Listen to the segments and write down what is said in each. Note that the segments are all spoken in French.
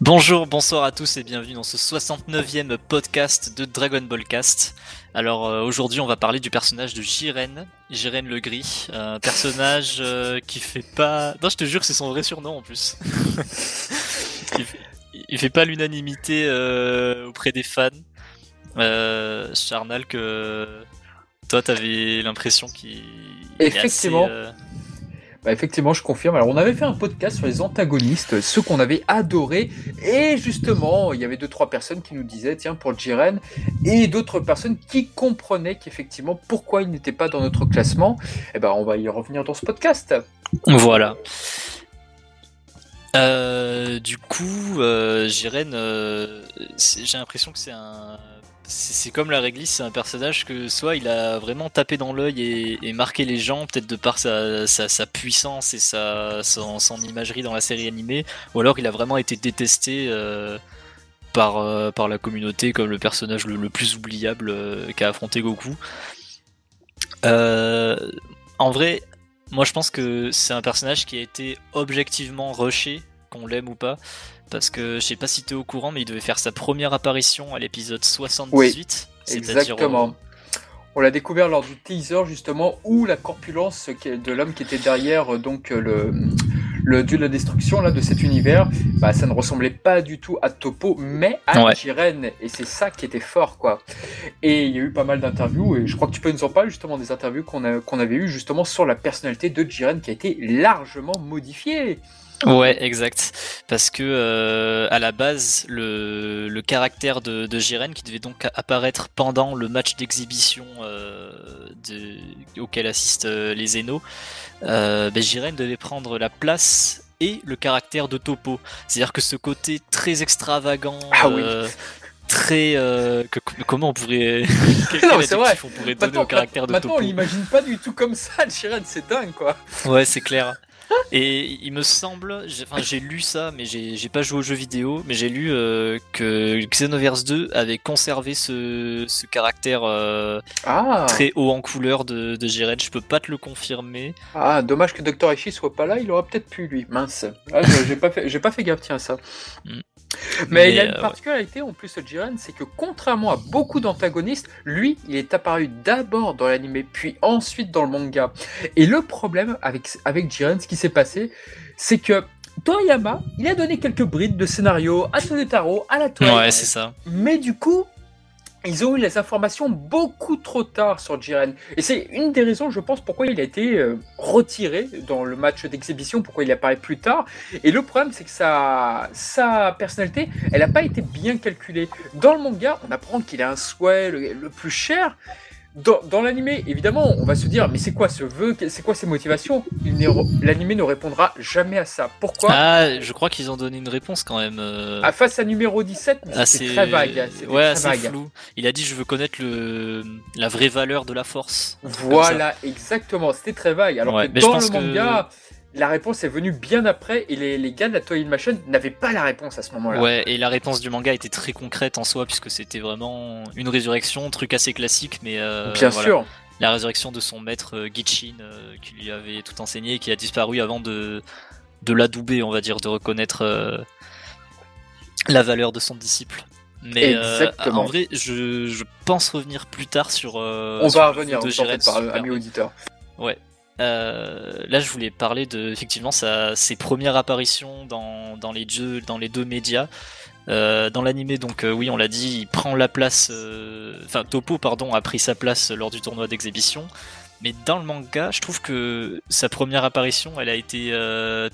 Bonjour, bonsoir à tous et bienvenue dans ce 69e podcast de Dragon Ball Cast. Alors euh, aujourd'hui on va parler du personnage de Jiren, Jiren le Gris, un personnage euh, qui fait pas... Non je te jure que c'est son vrai surnom en plus. il, fait, pas l'unanimité euh, auprès des fans. Charnal que toi t'avais l'impression qu'il... Effectivement. Bah, effectivement, je confirme. Alors, on avait fait un podcast sur les antagonistes, ceux qu'on avait adorés, et justement, il y avait deux trois personnes qui nous disaient, tiens, pour Jiren, et d'autres personnes qui comprenaient qu'effectivement, pourquoi il n'était pas dans notre classement. Et eh ben, on va y revenir dans ce podcast. Voilà. Euh, du coup, euh, Jiren, euh, j'ai l'impression que c'est un c'est comme la réglisse, c'est un personnage que soit il a vraiment tapé dans l'œil et, marqué les gens, peut-être de par sa, puissance et son, imagerie dans la série animée, ou alors il a vraiment été détesté euh, par, euh, par la communauté comme le personnage le, plus oubliable euh, qu'a affronté Goku. en vrai, moi je pense que c'est un personnage qui a été objectivement rushé, qu'on l'aime ou pas parce que je sais pas si tu es au courant, mais il devait faire sa première apparition à l'épisode 78. Oui, exactement. On l'a découvert lors du teaser justement où la corpulence de l'homme qui était derrière donc le, le dieu de la destruction là de cet univers, bah, ça ne ressemblait pas du tout à Topo, mais à Jiren et c'est ça qui était fort quoi. Et il y a eu pas mal d'interviews et je crois que tu peux nous en parler justement des interviews qu'on qu'on avait eues justement sur la personnalité de Jiren qui a été largement modifiée. Ouais, exact. Parce que euh, à la base, le, le caractère de, de Jiren, qui devait donc apparaître pendant le match d'exhibition euh, auquel assistent euh, les Zeno, euh, ben Jiren devait prendre la place et le caractère de Topo. C'est-à-dire que ce côté très extravagant. Ah oui. Très que, comment on pourrait non, c'est vrai. on pourrait donner au caractère de Topo Maintenant on l'imagine pas du tout comme ça Jiren c'est dingue quoi ouais c'est clair et il me semble, enfin j'ai lu ça, mais j'ai pas joué aux jeux vidéo, mais j'ai lu euh, que Xenoverse 2 avait conservé ce, ce caractère euh, ah. très haut en couleur de, de. Je peux pas te le confirmer. Ah, dommage que Dr. Ishi soit pas là, il aurait peut-être pu lui. Mince. Ah, j'ai pas fait, pas fait gaffe tiens à ça. Mm. Mais, il y a une euh, particularité en plus de Jiren, c'est que contrairement à beaucoup d'antagonistes, lui, il est apparu d'abord dans l'anime, puis ensuite dans le manga. Et le problème avec, avec Jiren, ce qui s'est passé, c'est que Toriyama, il a donné quelques brides de scénario à Taro, à la toile. Ouais, c'est ça. Mais du coup, ils ont eu les informations beaucoup trop tard sur Jiren. Et c'est une des raisons, je pense, pourquoi il a été euh, retiré dans le match d'exhibition, pourquoi il apparaît plus tard. Et le problème, c'est que sa, sa personnalité, elle n'a pas été bien calculée. Dans le manga, on apprend qu'il a un souhait le plus cher, dans, dans l'animé, évidemment, on va se dire, mais c'est quoi ce vœu? C'est quoi ses motivations? L'animé ne répondra jamais à ça. Pourquoi? Ah, je crois qu'ils ont donné une réponse quand même. Euh... À face à numéro 17, ah, c'est très vague. Ouais, assez flou. Il a dit, je veux connaître le... la vraie valeur de la force. Voilà, exactement. C'était très vague. Alors que dans le manga la réponse est venue bien après et les, les gars de la Toy Machine n'avaient pas la réponse à ce moment-là. Ouais, et la réponse du manga était très concrète en soi puisque c'était vraiment une résurrection, truc assez classique, mais euh, bien sûr. La résurrection de son maître euh, Gichin euh, qui lui avait tout enseigné et qui a disparu avant de de l'adouber, on va dire, de reconnaître la valeur de son disciple. Mais en vrai, je, je, pense revenir plus tard sur. on va revenir, de en fait, par ami auditeur. Ouais, euh, là, je voulais parler de effectivement sa, ses premières apparitions dans, dans, les jeux, dans les deux médias. Euh, dans l'animé, donc euh, oui, on l'a dit, il prend la place. Enfin, Topo, pardon, a pris sa place lors du tournoi d'exhibition. Mais dans le manga, je trouve que sa première apparition, elle a été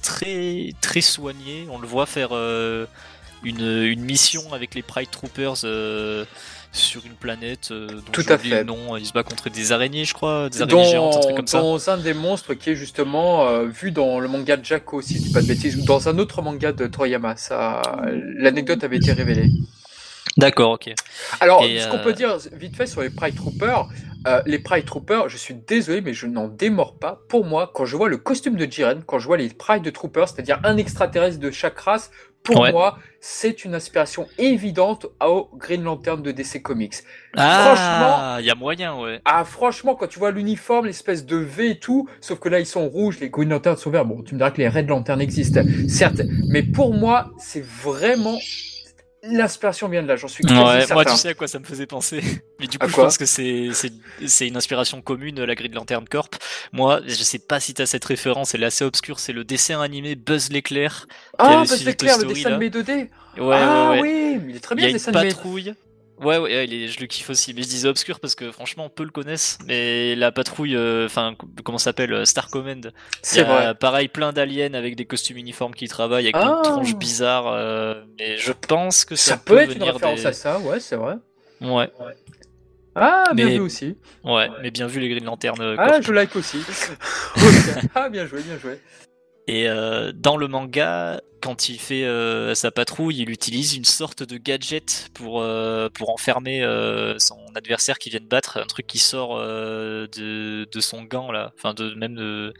très très soignée. On le voit faire une, une mission avec les Pride Troopers sur une planète euh, Tout à fait. Non, il se bat contre des araignées, je crois, des araignées dans, géantes, un truc comme ça. Dans un des monstres qui est justement euh, vu dans le manga de Jacko aussi, je dis pas de bêtises, ou dans un autre manga de Toriyama. Ça, l'anecdote avait été révélée. D'accord, ok. Alors, ce qu'on peut euh, dire vite fait sur les Pride Troopers, euh, les Pride Troopers, je suis désolé, mais je n'en démords pas. Pour moi, quand je vois le costume de Jiren, quand je vois les Pride Troopers, c'est-à-dire un extraterrestre de chaque race, pour moi, c'est une inspiration évidente au Green Lantern de DC Comics. Ah, il y a moyen, ouais. Ah, franchement, quand tu vois l'uniforme, l'espèce de V et tout, sauf que là, ils sont rouges, les Green Lanterns sont verts. Bon, tu me diras que les Red Lanterns existent, certes, mais pour moi, c'est vraiment L'inspiration vient de là, j'en suis ouais, Moi, tu sais à quoi ça me faisait penser. Mais du coup, je pense que c'est une inspiration commune, la grille de Lanterne Corp. Moi, je sais pas si tu as cette référence, elle est assez obscure. C'est le dessin animé Buzz l'éclair. Ah, Buzz l'éclair, le dessin animé 2D. Ouais, ah, ouais, oui, il est très bien le dessin animé. patrouille. Ouais, ouais, je le kiffe aussi. Mais je disais obscur parce que franchement, peu le connaissent. Mais la patrouille, euh, enfin, comment s'appelle euh, Star Command. C'est vrai. Pareil, plein d'aliens avec des costumes uniformes qui travaillent, avec ah. des tronches bizarres. Euh, mais je pense que ça, peut, être une référence à ça, ouais, c'est vrai. Ouais. Ah, bien vu aussi. Ouais, mais bien vu les grilles de lanterne. Ah, je like aussi. ah, bien joué, bien joué. Et euh, dans le manga, quand il fait euh, sa patrouille, il utilise une sorte de gadget pour, euh, pour enfermer son adversaire qui vient de battre, un truc qui sort de, de, son gant là, enfin de même de,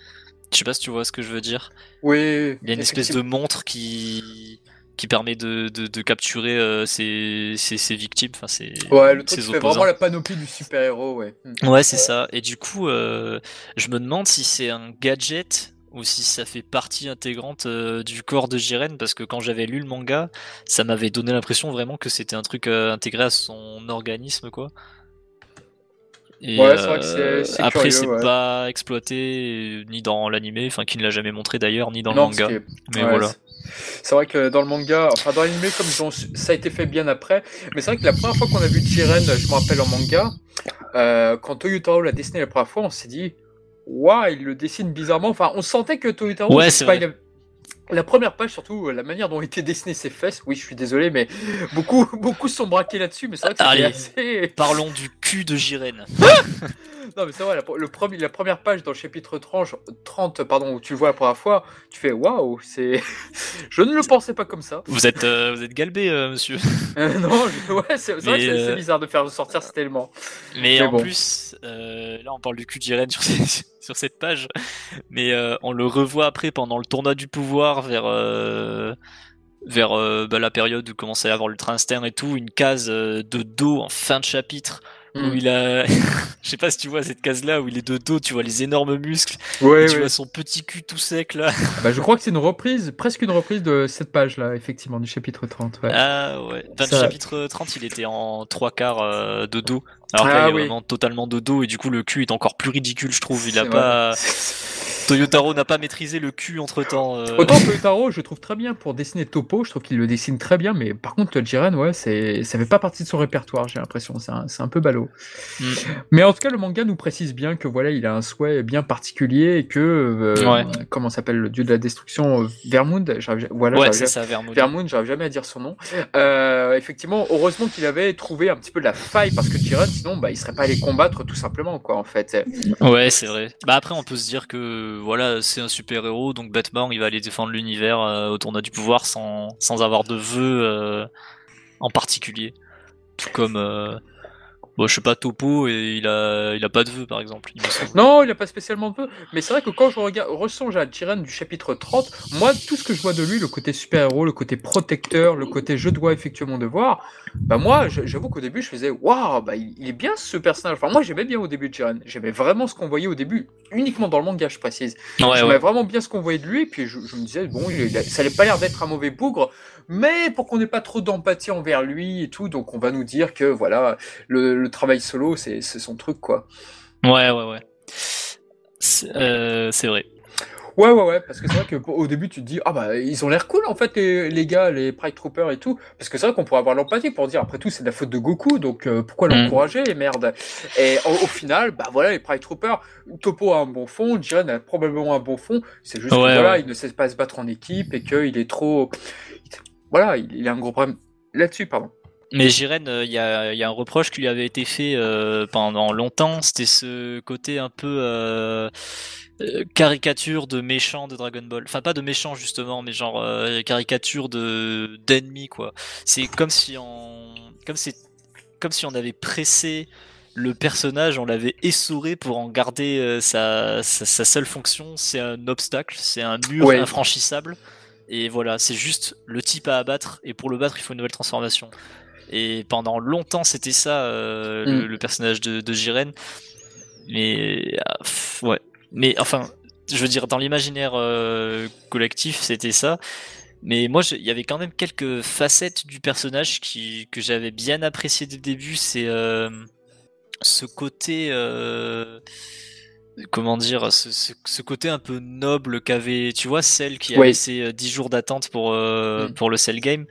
je sais pas si tu vois ce que je veux dire. Oui. Il y a une espèce de montre qui qui permet de, de, capturer ses, ses, victimes, enfin ses, ouais, le truc fait vraiment la panoplie du super héros, ouais. Ouais, c'est ça. Et du coup, je me demande si c'est un gadget ou si ça fait partie intégrante euh, du corps de Jiren parce que quand j'avais lu le manga, ça m'avait donné l'impression vraiment que c'était un truc euh, intégré à son organisme quoi. Et, ouais, c'est vrai que c'est, après c'est pas exploité ni dans l'animé, enfin qui ne l'a jamais montré d'ailleurs ni dans le manga. Mais voilà. C'est vrai que dans le manga, enfin dans l'animé comme ça a été fait bien après, mais c'est vrai que la première fois qu'on a vu Jiren, je me rappelle en manga, euh, quand Toyotaro l'a dessiné la première fois, on s'est dit waouh, il le dessine bizarrement. Enfin, on sentait que Toyotaro, ouais, c'est La première page, surtout, euh, la manière dont étaient dessinées ses fesses, oui, je suis désolé, mais beaucoup, beaucoup sont braqués là-dessus, mais c'est vrai que Allez, assez... parlons du cul de Jiren. non, mais c'est vrai, la, le premier, la première page dans le chapitre 30, 30 pardon, où tu vois la première fois, tu fais waouh, c'est. je ne le pensais pas comme ça. Vous êtes, euh, vous êtes galbé, euh, monsieur. non, ouais, c'est vrai que c'est bizarre de faire sortir cet élément. Mais, en plus, là, on parle du cul de Jiren sur ces sur cette page, mais euh, on le revoit après pendant le tournoi du pouvoir vers euh, vers euh, bah, la période où commençait à avoir l'ultra instinct et tout, une case de dos en fin de chapitre où hmm. il a, je sais pas si tu vois cette case là où il est de dos, tu vois les énormes muscles, ouais, tu vois son petit cul tout sec là. Bah, je crois que c'est une reprise, presque une reprise de cette page là, effectivement, du chapitre 30. Ouais. Ah ouais, enfin, le chapitre 30 il était en trois quarts de dos. Alors ah, il est vraiment totalement de dos et du coup le cul est encore plus ridicule, je trouve. Il a pas. Toyotaro n'a pas maîtrisé le cul entre temps. Euh. Autant Toyotaro, je trouve très bien pour dessiner Topo, je trouve qu'il le dessine très bien, mais par contre, Jiren, ouais, c'est, ça fait pas partie de son répertoire, j'ai l'impression, c'est un, c'est un peu ballot. Mm. Mais en tout cas, le manga nous précise bien que voilà, il a un souhait bien particulier et que, euh, comment s'appelle le dieu de la destruction, Vermund, voilà, ouais, c'est ça, Vermund. Vermund, j'arrive jamais à dire son nom. Euh, effectivement, heureusement qu'il avait trouvé un petit peu de la faille parce que Jiren, sinon, bah, il serait pas allé combattre tout simplement, quoi, en fait. Ouais, c'est vrai. Bah après, on peut se dire que voilà, c'est un super héros, donc bêtement, il va aller défendre l'univers euh, au tournoi du pouvoir sans, sans avoir de vœux euh, en particulier. Tout comme euh, Bon, je sais pas, Topo, et il a, il a pas de vœux, par exemple. non, il a pas spécialement de vœux. Mais c'est vrai que quand je regarde, ressonge à Jiren du chapitre 30, moi, tout ce que je vois de lui, le côté super-héros, le côté protecteur, le côté je dois effectuer mon devoir, bah moi, j'avoue qu'au début, je faisais, waouh, bah il, est bien ce personnage. Enfin, moi, j'aimais bien au début de Jiren. J'aimais vraiment ce qu'on voyait au début, uniquement dans le manga, je précise. j'aimais vraiment bien ce qu'on voyait de lui, et puis je, me disais, bon, ça n'avait pas l'air d'être un mauvais bougre, mais pour qu'on n'ait pas trop d'empathie envers lui et tout, donc on va nous dire que voilà, le, travail solo, c'est son truc, quoi. Ouais, ouais, ouais. C'est euh, vrai. Ouais, ouais, ouais, parce que c'est vrai qu'au début, tu te dis, ah bah, ils ont l'air cool, en fait, les, gars, les Pride Troopers et tout. Parce que c'est vrai qu'on pourrait avoir l'empathie pour dire, après tout, c'est de la faute de Goku, donc euh, pourquoi mm. l'encourager, merde Et au, final, bah voilà, les Pride Troopers, Topo a un bon fond, Jiren a probablement un bon fond, c'est juste que voilà, il ne sait pas se battre en équipe et qu'il est trop. Voilà, il, a un gros problème là-dessus, pardon. Mais Jiren, euh, il y, a, y, a, un reproche qui lui avait été fait euh, pendant longtemps, c'était ce côté un peu euh, caricature de méchant de Dragon Ball. Enfin, pas de méchant justement, mais genre euh, caricature de d'ennemi quoi. C'est comme si on, comme c'est, comme si on avait pressé le personnage, on l'avait essoré pour en garder euh, sa, sa, seule fonction, c'est un obstacle, c'est un mur infranchissable. et voilà, c'est juste le type à abattre, et pour le battre, il faut une nouvelle transformation. Et pendant longtemps, c'était ça, euh, le, Mm. le personnage de, de Jiren. Mais, ah, ouais. Mais enfin, je veux dire, dans l'imaginaire euh, collectif, c'était ça. Mais moi, il y avait quand même quelques facettes du personnage qui, que j'avais bien apprécié dès le début. C'est euh, ce côté, comment dire, ce, ce- ce côté un peu noble qu'avait, tu vois, celle qui a Oui. laissé euh, 10 jours d'attente pour, euh, Mm. pour le Cell Game.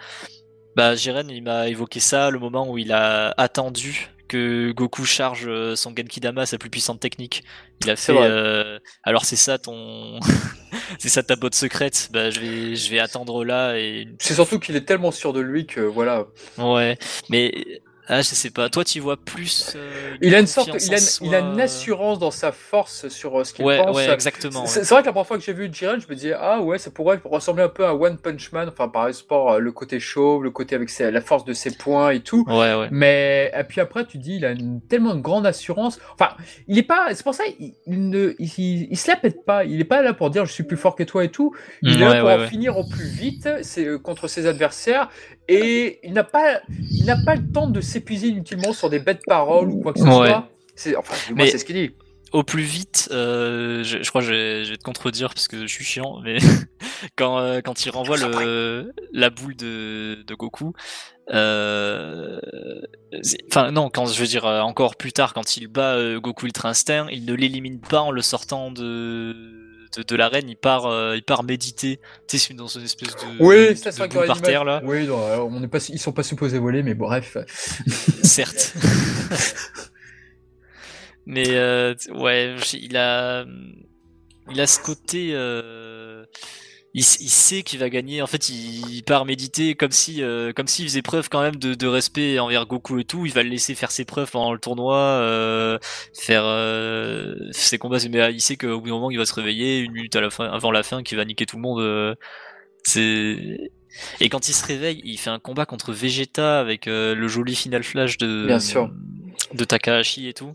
Bah, Jiren, il m'a évoqué ça le moment où il a attendu que Goku charge euh, son Genkidama, sa plus puissante technique. Il a fait, euh, alors c'est ça ton, c'est ça ta botte secrète. Bah, je vais, je vais attendre là et C'est surtout qu'il est tellement sûr de lui que voilà. ouais. Mais ah, je sais pas. Toi, tu vois plus. euh, Il a une sorte, il a, une- soi, il a une euh, assurance dans sa force sur euh, ce qu'il Ouais, pense. ouais, exactement. C'est ouais. vrai que la première fois que j'ai vu Jiren, je me disais ah ouais, ça pourrait ressembler un peu à One Punch Man, enfin par rapport euh, le côté chauve, le côté avec ses- la force de ses poings et tout. Ouais, ouais. Mais et puis après tu dis il a une, tellement une grande assurance. Enfin, il est pas, c'est pour ça il, il ne, il, il- se la pète pas. Il est pas là pour dire je suis plus fort que toi et tout. Il est là pour en finir au plus vite c'est, contre ses adversaires et il n'a pas, il n'a pas le temps de s'épuiser inutilement sur des bêtes paroles ou quoi que ce Ouais. soit. C'est, enfin, du moins, Mais- c'est ce qu'il dit. Au plus vite, euh, je, je crois que je vais, je vais te contredire parce que je suis chiant, mais quand, euh, quand il renvoie le, la boule de, de Goku, euh, enfin non, quand je veux dire encore plus tard, quand il bat Goku Ultra Instinct, il ne l'élimine pas en le sortant de, de, de l'arène, il part, euh, il part méditer, tu sais, dans une espèce de, Oui, ça boule par terre là, Oui, non, alors, on pas, ils sont pas supposés voler, mais bref. certes. Mais euh, ouais, il a, il a ce côté, euh, il, sait qu'il va gagner. En fait, il, il part méditer comme si, euh, comme s'il faisait preuve quand même de, de respect envers Goku et tout. Il va le laisser faire ses preuves pendant le tournoi, euh, faire euh, ses combats. Mais il sait qu'au bout d'un moment, il va se réveiller une minute à la fin, avant la fin, qu'il va niquer tout le monde. euh, c'est et quand il se réveille, il fait un combat contre Vegeta avec euh, le joli final flash de Bien sûr. de Takahashi et tout.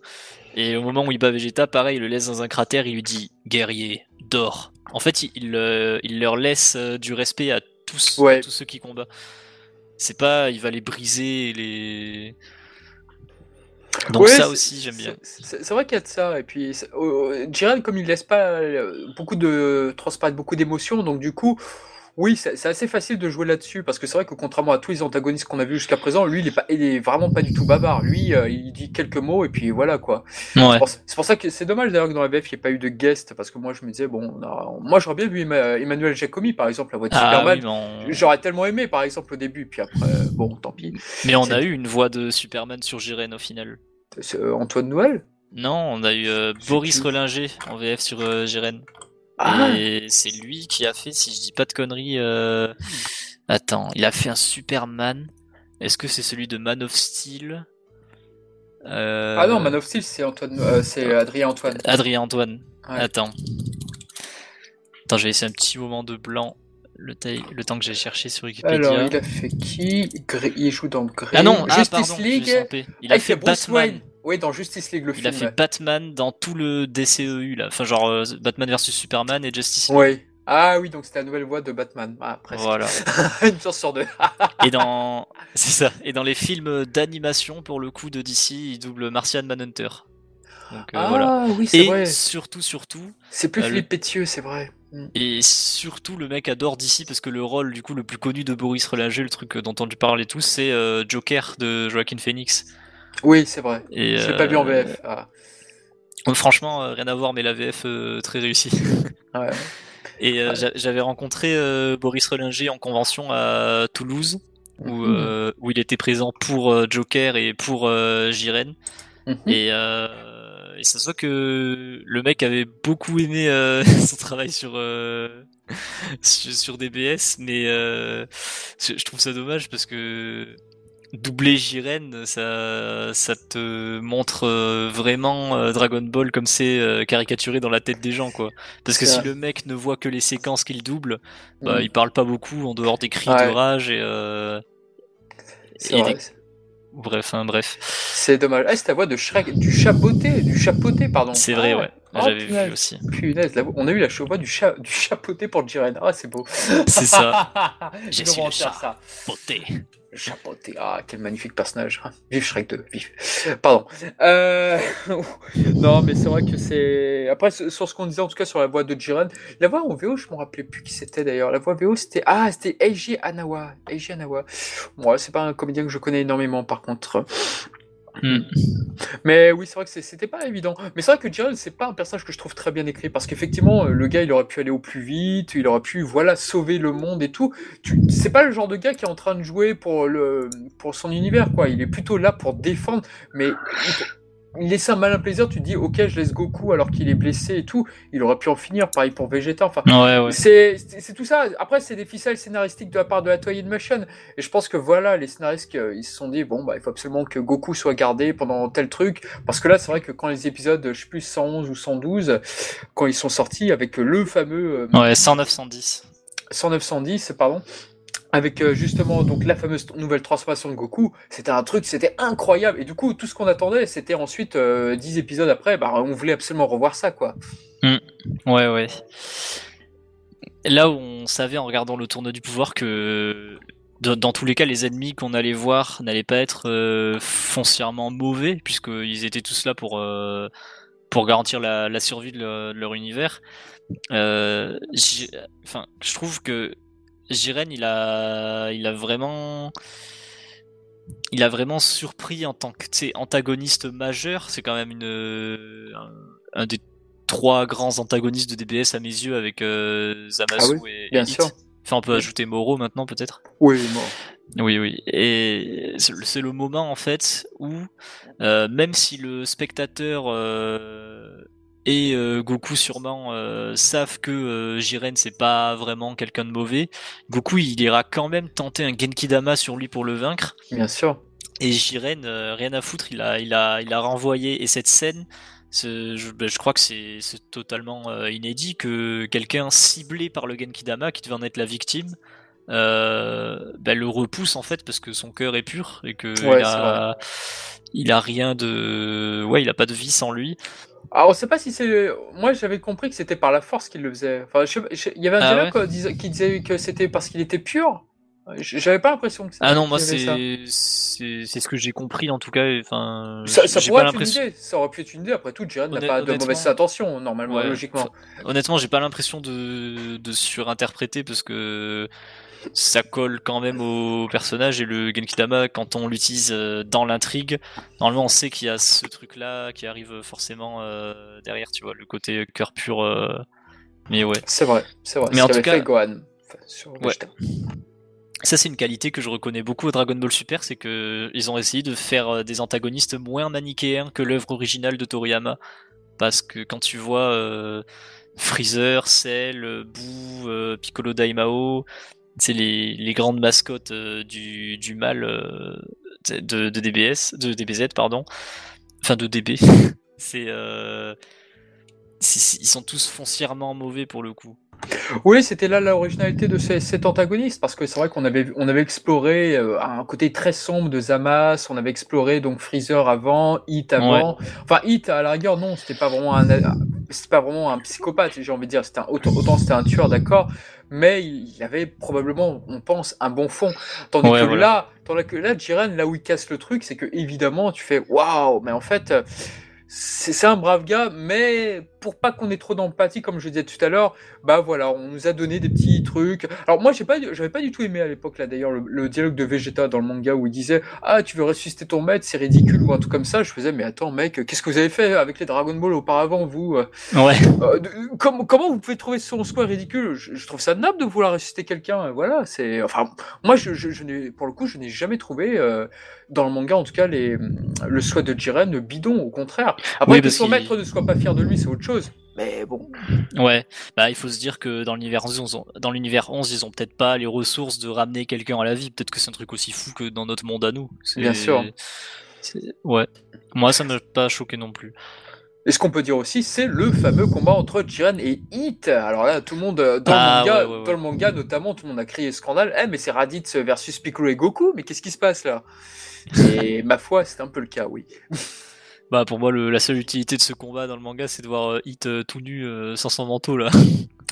Et au moment où il bat Vegeta, pareil, il le laisse dans un cratère, il lui dit guerrier, dors. En fait, il, il, euh, il leur laisse euh, du respect à tous, Ouais. tous ceux qui combattent. C'est pas, il va les briser, les. Donc Ouais, ça aussi, j'aime bien. C'est vrai qu'il y a de ça. Et puis, c'est- euh, Jiren, comme il laisse pas euh, beaucoup de transparaître beaucoup d'émotions, donc du coup, oui, c'est assez facile de jouer là-dessus parce que c'est vrai que contrairement à tous les antagonistes qu'on a vus jusqu'à présent, lui, il est pas, il est vraiment pas du tout bavard. Lui, euh, il dit quelques mots et puis voilà quoi. Ouais. C'est pour- ça que c'est dommage d'ailleurs que dans la VF il n'y ait pas eu de guest parce que moi je me disais bon, moi j'aurais bien vu Emma- Emmanuel Giacomi par exemple la voix de Ah Superman. oui, mais on... J'aurais tellement aimé par exemple au début, puis après bon, tant pis. mais on a eu une voix de Superman sur Jiren au final. Euh, Antoine Noël? Non, on a eu euh, Boris Relinger en VF sur euh, Jiren. Ah, Et c'est lui qui a fait, si je dis pas de conneries, euh... attends, il a fait un Superman. Est-ce que c'est celui de Man of Steel? Euh, ah non, Man of Steel c'est Antoine, euh, c'est Adrien Antoine. Adrien Antoine. Ouais. Attends. Attends, j'ai laissé un petit moment de blanc. Le, taille- le temps que j'ai cherché sur Wikipédia. Alors il a fait qui? Grey- Il joue dans Grey. Ah non, ah, Justice pardon, League. Il Ah, a fait Bruce Batman. Wayne. Oui, dans Justice League le Il a fait Batman dans tout le DCEU là. Enfin genre euh, Batman vs Superman et Justice League. Oui. Ah oui, donc c'était la nouvelle voix de Batman. Ah, presque. Voilà. Une chance sur deux. Et dans c'est ça. Et dans les films d'animation pour le coup de DC, il double Martian Manhunter. Donc euh, ah voilà. oui, c'est Et vrai. surtout surtout C'est plus euh, Philippe Pétieux, c'est vrai. Mm. et surtout le mec adore DC parce que le rôle du coup le plus connu de Boris Relinger, le truc dont on lui parle tous, c'est euh, Joker de Joaquin Phoenix. Oui, c'est vrai. Et Je l'ai pas vu en euh, VF. Ah. Franchement, euh, rien à voir, mais la VF euh, très réussie. Ouais. Et euh, j'a- j'avais rencontré euh, Boris Relinger en convention à Toulouse, où, euh, où il était présent pour Joker et pour Jiren. Mhm. Et, et ça se voit que le mec avait beaucoup aimé son travail sur, sur, sur DBS, mais je, je trouve ça dommage parce que doubler Jiren, ça, ça te montre euh, vraiment euh, Dragon Ball comme c'est euh, caricaturé dans la tête des gens, quoi. Parce que si le mec ne voit que les séquences qu'il double, bah, Mm. il parle pas beaucoup en dehors des cris Ouais. de rage et, euh, des- bref, hein, bref. C'est dommage. Ah, c'est ta voix de Shrek, du chapeauté, du chapeauté, pardon. C'est vrai, Ah ouais. Oh, J'avais punaise. vu aussi. Punaise, la voix- on a eu la voix du, cha... du chapeauté pour Jiren. Ah, c'est beau. C'est ça. Le faire chat. ça. Beauté. Chapeauté. Ah, quel magnifique personnage. Vive Shrek 2. Vive. Pardon. Euh... non, mais c'est vrai que c'est. Après, sur ce qu'on disait en tout cas sur la voix de Jiren, la voix en VO, je me rappelais plus qui c'était d'ailleurs. La voix VO, c'était. Ah, c'était Eiji Anawa. Eiji Anawa. Moi, c'est pas un comédien que je connais énormément par contre. Hmm. Mais oui, c'est vrai que c'était pas évident. Mais c'est vrai que Jiren, c'est pas un personnage que je trouve très bien écrit parce qu'effectivement, euh, le gars, il aurait pu aller au plus vite, il aurait pu, voilà, sauver le monde et tout. C'est pas le genre de gars qui est en train de jouer pour son univers, quoi. Il est plutôt là pour défendre, mais il, il laisse un malin plaisir. Tu te dis, ok, je laisse Goku alors qu'il est blessé et tout. Il aurait pu en finir. Pareil pour Vegeta. Enfin, Ouais, ouais. c'est tout ça. Après, c'est des ficelles scénaristiques de la part de la Toei Animation. Et je pense que voilà, les scénaristes, euh, ils se sont dit, bon, bah, il faut absolument que Goku soit gardé pendant tel truc. Parce que là, c'est vrai que quand les épisodes, je sais plus, 111 ou 112, quand ils sont sortis avec le fameux euh, Ouais, 109, 110. 109 110, pardon, avec euh, justement donc la fameuse nouvelle transformation de Goku, c'était un truc, c'était incroyable. Et du coup, tout ce qu'on attendait, c'était ensuite euh, 10 épisodes après, bah, on voulait absolument revoir ça, quoi. Ouais, ouais. Là où on savait en regardant le tournoi du pouvoir que dans tous les cas, les ennemis qu'on allait voir n'allaient pas être euh, foncièrement mauvais, puisqu'ils étaient tous là pour, euh, pour garantir la, survie de de leur univers. Enfin, je trouve que Jiren, il a, il a vraiment. Il a vraiment surpris en tant que antagoniste majeur. C'est quand même une, un, un des trois grands antagonistes de DBS à mes yeux avec euh, Zamasu Ah et, bien et Hit. sûr. Enfin, on peut ajouter Moro maintenant peut-être. Oui, bon. Oui, oui. Et c'est c'est le moment en fait où, euh, même si le spectateur euh, et euh, Goku sûrement euh, savent que euh, Jiren c'est pas vraiment quelqu'un de mauvais, Goku il ira quand même tenter un Genkidama sur lui pour le vaincre. bien sûr. Et Jiren, euh, rien à foutre, il a, il a, il a renvoyé. Et cette scène, je, ben, je crois que c'est c'est totalement euh, inédit que quelqu'un ciblé par le Genkidama, qui devait en être la victime, euh, ben, le repousse en fait parce que son cœur est pur et que Ouais, il, a, il a rien de, ouais, il a pas de vie sans lui. Alors, on sait pas si c'est. Moi, j'avais compris que c'était par la force qu'il le faisait. Enfin, je... je- il y avait un Ah dialogue ouais qui disait que c'était parce qu'il était pur. J'avais pas l'impression que c'était. Ah non, moi ça. c'est c'est ce que j'ai compris en tout cas. Enfin, Ça, ça pourrait pas être une idée. Ça aurait pu être une idée. Après tout, Jiren n'a pas de mauvaises intentions, normalement, Ouais, logiquement. Honnêtement, j'ai pas l'impression de, de surinterpréter parce que ça colle quand même au personnage et le Genkidama, quand on l'utilise euh, dans l'intrigue, normalement on sait qu'il y a ce truc-là qui arrive forcément euh, derrière, tu vois, le côté cœur pur. euh, Mais ouais, C'est vrai, c'est vrai. Mais en tout cas- fait Gohan. Enfin, sur Ouais. Vegeta. ça c'est une qualité que je reconnais beaucoup à Dragon Ball Super, c'est que ils ont essayé de faire des antagonistes moins manichéens que l'œuvre originale de Toriyama. Parce que quand tu vois euh, Freezer, Cell, Boo, Piccolo Daimao, les, les grandes mascottes euh, du, du mal euh, de, de DBS, de DBZ pardon, enfin de DB. c'est euh, c'est- ils sont tous foncièrement mauvais pour le coup. Oui, c'était là l'originalité de ce- cet antagoniste, parce que c'est vrai qu'on avait, on avait exploré euh, un côté très sombre de Zamas, on avait exploré donc Freezer avant, Hit avant. Enfin, Hit à la rigueur, non, c'était pas vraiment un, pas vraiment un psychopathe, j'ai envie de dire. C'était un, autant c'était un tueur, d'accord, mais il avait probablement, on pense, un bon fond. Tandis Ouais, que voilà. là, tandis que là, Jiren, là où il casse le truc, c'est que évidemment, tu fais waouh, mais en fait. euh, c'est un brave gars, mais pour pas qu'on ait trop d'empathie, comme je disais tout à l'heure, bah voilà, on nous a donné des petits trucs. Alors moi, j'ai pas, j'avais pas du tout aimé à l'époque là, d'ailleurs, le, le dialogue de Vegeta dans le manga où il disait ah tu veux ressusciter ton maître, c'est ridicule ou un truc comme ça. Je faisais mais attends mec, qu'est-ce que vous avez fait avec les Dragon Ball auparavant vous euh, Ouais. euh, de- comment, comment vous pouvez trouver son square ridicule? Je, je trouve ça nappe de vouloir ressusciter quelqu'un. euh, Voilà, c'est enfin moi je, je, je n'ai pour le coup je n'ai jamais trouvé euh, dans le manga en tout cas les le souhait de Jiren bidon au contraire. Après Oui, que son maître ne soit pas fier de lui c'est autre chose. Mais bon. Ouais, bah il faut se dire que dans l'univers 11, ils ont- dans l'univers 11, ils ont peut-être pas les ressources de ramener quelqu'un à la vie. Peut-être que c'est un truc aussi fou que dans notre monde à nous. Bien sûr. Ouais. Moi, ça m'a pas choqué non plus. Et ce qu'on peut dire aussi, c'est le fameux combat entre Jiren et Hit. Alors là, tout le monde, dans, Ah, le, manga, ouais, ouais, ouais. dans le manga notamment, tout le monde a crié scandale. Eh, mais c'est Raditz versus Piccolo et Goku, mais qu'est-ce qui se passe là? Et ma foi, c'est un peu le cas, oui. Bah pour moi le- la seule utilité de ce combat dans le manga c'est de voir euh, Hit euh, tout nu euh, sans son manteau là.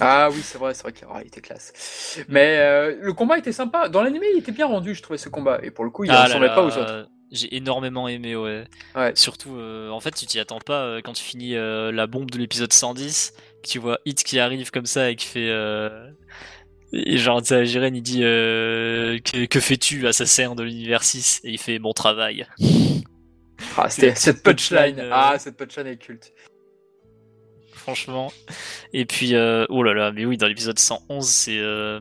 Ah oui, c'est vrai, c'est vrai qu'il il était classe. Mais euh, le combat était sympa. Dans l'anime, il était bien rendu, je trouvais, ce combat. Et pour le coup, il ne Ah ressemblait pas aux autres. J'ai énormément aimé ouais. Ouais. Surtout euh, en fait tu t'y attends pas quand tu finis euh, la bombe de l'épisode 110 que tu vois Hit qui arrive comme ça et qui fait et genre tu sais, Jiren il dit euh, que, que fais-tu assassin de l'univers 6 et il fait mon travail. Ah, c'était cette punchline. euh, Ah, cette punchline est culte. franchement. Et puis, euh, oh là là, mais oui, dans l'épisode 111, c'est euh,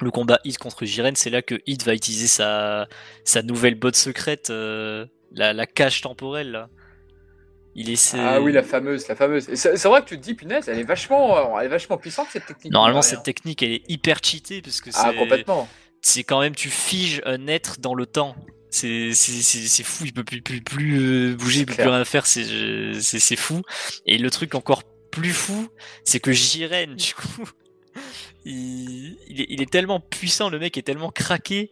le combat Hit contre Jiren, c'est là que Hit va utiliser sa, sa nouvelle botte secrète, euh, la, la cache temporelle, là. Il essaie... Ah oui, la fameuse, la fameuse. C'est vrai que tu te dis, punaise, elle est vachement, elle est vachement puissante cette technique. Normalement, cette technique, elle est hyper cheatée, parce que Ah, c'est complètement. c'est quand même, tu figes un être dans le temps. C'est c'est- c'est- fou, il peut plus, plus, plus euh, bouger, il peut plus rien faire, c'est c'est- c'est fou. Et le truc encore plus fou, c'est que Jiren, du coup, il, il, est, il est tellement puissant, le mec est tellement craqué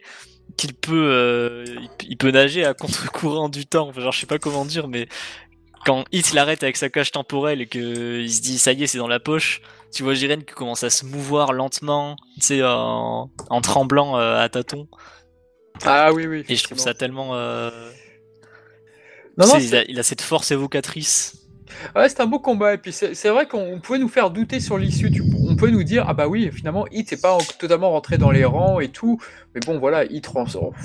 qu'il peut, euh, il, il peut nager à contre-courant du temps. Enfin, genre, je sais pas comment dire, mais quand Hit l'arrête avec sa cage temporelle et que il se dit ça y est, c'est dans la poche, tu vois Jiren qui commence à se mouvoir lentement, tu sais, en, en tremblant euh, à tâtons. Ah oui, oui. Et je trouve ça tellement. euh, Non, non, il, a, il a cette force évocatrice. Ouais, c'est un beau combat. Et puis c'est c'est vrai qu'on pouvait nous faire douter sur l'issue. Tu- Peut nous dire, ah bah oui, finalement, Hit n'est pas en- totalement rentré dans les rangs et tout. Mais bon, voilà, Hit,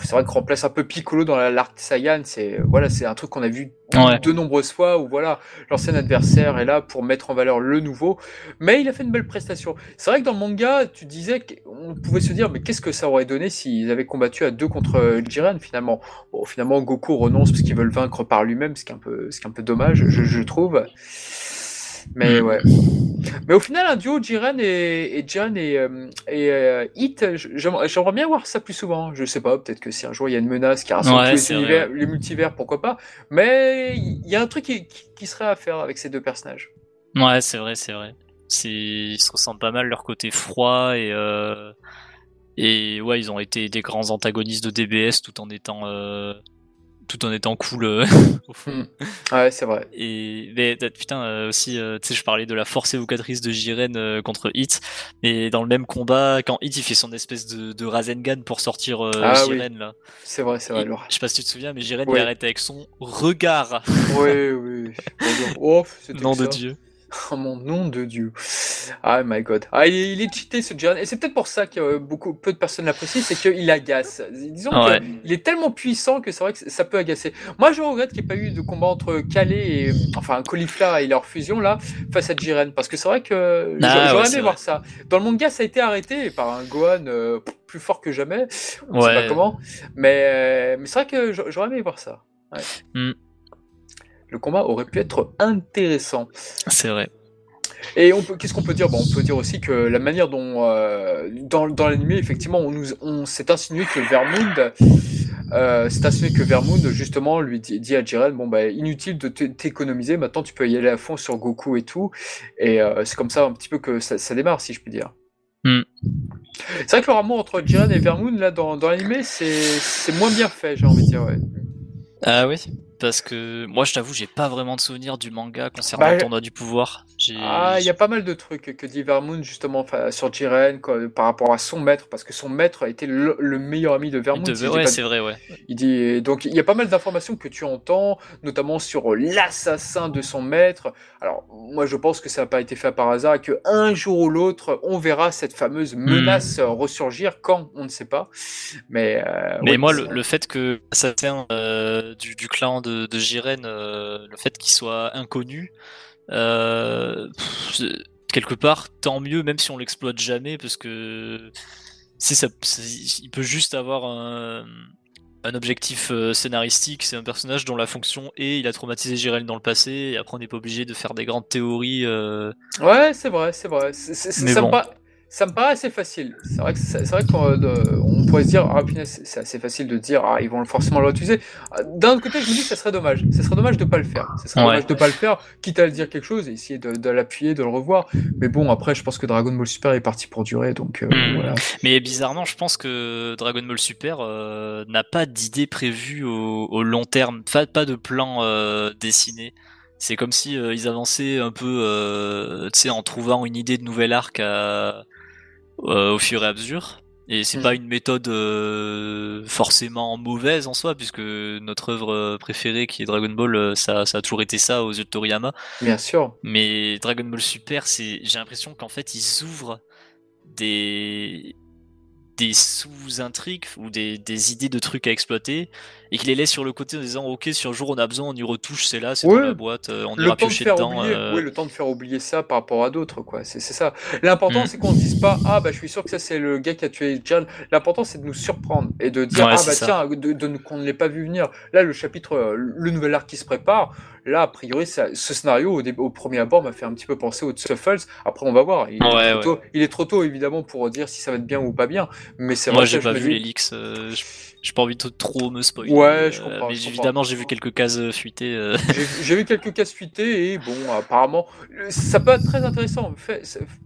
c'est vrai qu'on remplace un peu Piccolo dans la- Saiyan. C'est voilà, c'est un truc qu'on a vu Ouais. de nombreuses fois où voilà, l'ancien adversaire est là pour mettre en valeur le nouveau. Mais il a fait une belle prestation. C'est vrai que dans le manga, tu disais qu'on pouvait se dire, mais qu'est-ce que ça aurait donné s'ils avaient combattu à deux contre euh, Jiren finalement? Bon, finalement, Goku renonce parce qu'ils veulent vaincre par lui-même, ce qui est un peu, ce qui est un peu dommage, je, je trouve. Mais ouais. Mais au final, un duo Jiren et, et Jiren et, euh, et euh, Hit, j'aimerais bien voir ça plus souvent. Je sais pas, peut-être que si un jour il y a une menace qui rassemble Ouais, tous les univers, multivers, pourquoi pas. Mais il y a un truc qui, qui- qui serait à faire avec ces deux personnages. Ouais, c'est vrai, c'est vrai. Ils se ressemblent pas mal leur côté froid et euh, et ouais, ils ont été des grands antagonistes de DBS tout en étant euh, tout en étant cool euh, au fond. Ouais, c'est vrai. Et mais putain euh, aussi, euh, tu sais, je parlais de la force évocatrice de Jiren contre Hit, et dans le même combat, quand Hit il fait son espèce de, de Rasengan pour sortir Ah oui. Jiren là, C'est vrai, c'est vrai. Laura. je sais pas si tu te souviens, mais Jiren il arrête avec son regard, Oui, oui. Oh, nom de. Dieu. Oh mon nom de Dieu. Ah my god. Ah, il est, cheaté ce Jiren. Et c'est peut-être pour ça que euh, beaucoup, peu de personnes l'apprécient, c'est qu'il agace. Disons Ouais. qu'il est tellement puissant que c'est vrai que ça peut agacer. Moi, je regrette qu'il n'y ait pas eu de combat entre Calais et, enfin, Caulifla et leur fusion là, face à Jiren. Parce que c'est vrai que Ah, j'aurais ouais, aimé voir vrai. ça. Dans le manga, ça a été arrêté par un Gohan euh, plus fort que jamais. On sait Ouais. pas comment. Mais, mais c'est vrai que j'a- j'aurais aimé voir ça. Hmm. Le combat aurait pu être intéressant. C'est vrai. Et on peut, qu'est-ce qu'on peut dire? Bon, On peut dire aussi que la manière dont, euh, dans, dans l'anime, effectivement, on, nous, on s'est insinué que Vermund, euh, c'est insinué que Vermund, justement, lui dit, dit à Jiren, bon, bah, inutile de t'économiser, maintenant tu peux y aller à fond sur Goku et tout. Et euh, c'est comme ça un petit peu que ça, ça démarre, si je puis dire. Hmm. C'est vrai que le amour entre Jiren et Vermund, là, dans, dans l'anime, c'est, c'est moins bien fait, j'ai envie de dire, ouais. Ah oui, parce que moi je t'avoue, j'ai pas vraiment de souvenir du manga concernant Bah, le tournoi du pouvoir. Ah, il y a pas mal de trucs que dit Vermund justement sur Jiren quoi, par rapport à son maître, parce que son maître a été le, le meilleur ami de Vermund. si Ouais, c'est vrai, ouais. Il dit donc il y a pas mal d'informations que tu entends, notamment sur l'assassin de son maître. Alors moi je pense que ça n'a pas été fait par hasard et que un jour ou l'autre on verra cette fameuse Hmm. menace ressurgir quand on ne sait pas. Mais euh, Mais ouais, moi, le, le fait que l'assassin euh, du, du clan de, de Jiren, euh, le fait qu'il soit inconnu, euh, pff, quelque part, tant mieux, même si on l'exploite jamais, parce que si ça, il peut juste avoir un, un objectif euh, scénaristique. C'est un personnage dont la fonction est, il a traumatisé Jiren dans le passé, et après on n'est pas obligé de faire des grandes théories. euh, Ouais, c'est vrai, c'est vrai. C'est- c'est- ça, me. Ça me paraît assez facile. C'est vrai, que c'est vrai qu'on euh, pourrait se dire, ah c'est assez facile de dire, ah ils vont forcément l'utiliser. D'un autre côté, je me dis que ça serait dommage. Ça serait dommage de pas le faire. Ça serait dommage de pas le faire, quitte à le dire quelque chose et essayer de, l'appuyer, de le revoir. Mais bon, après, je pense que Dragon Ball Super est parti pour durer, donc euh, hmm. voilà. Mais bizarrement, je pense que Dragon Ball Super euh, n'a pas d'idée prévue au, long terme, pas, pas de plan dessiné. C'est comme si ils avançaient un peu, tu sais, en trouvant une idée de nouvel arc à, au fur et à mesure. Et c'est mm. pas une méthode euh, forcément mauvaise en soi, puisque notre œuvre préférée, qui est Dragon Ball, euh, ça, ça a toujours été ça aux yeux de Toriyama. Bien sûr. Mais Dragon Ball Super, c'est, j'ai l'impression qu'en fait, ils ouvrent des, des sous-intrigues ou des, des, idées de trucs à exploiter et qu'il les laisse sur le côté en disant ok si un jour on a besoin on y retouche c'est là c'est dans la boîte euh, on ira piocher dedans euh. le temps de faire oublier ça par rapport à d'autres quoi. C'est ça. L'important mm. c'est qu'on se dise pas ah bah je suis sûr que ça c'est le gars qui a tué John. L'important c'est de nous surprendre et de dire ah bah tiens de, de, qu'on ne l'ait pas vu venir. Là le chapitre euh, le nouvel arc qui se prépare là a priori ça, ce scénario au, au, premier abord m'a fait un petit peu penser au Tuffles après on va voir. Il, est trop tôt, il est trop tôt évidemment pour dire si ça va être bien ou pas bien mais c'est moi j'ai pas vu les leaks j'ai pas envie de trop me spoiler. Ouais, je comprends. mais évidemment, j'ai vu quelques cases euh, fuitées. Euh. J'ai vu quelques cases fuitées et bon, apparemment, ça peut être très intéressant.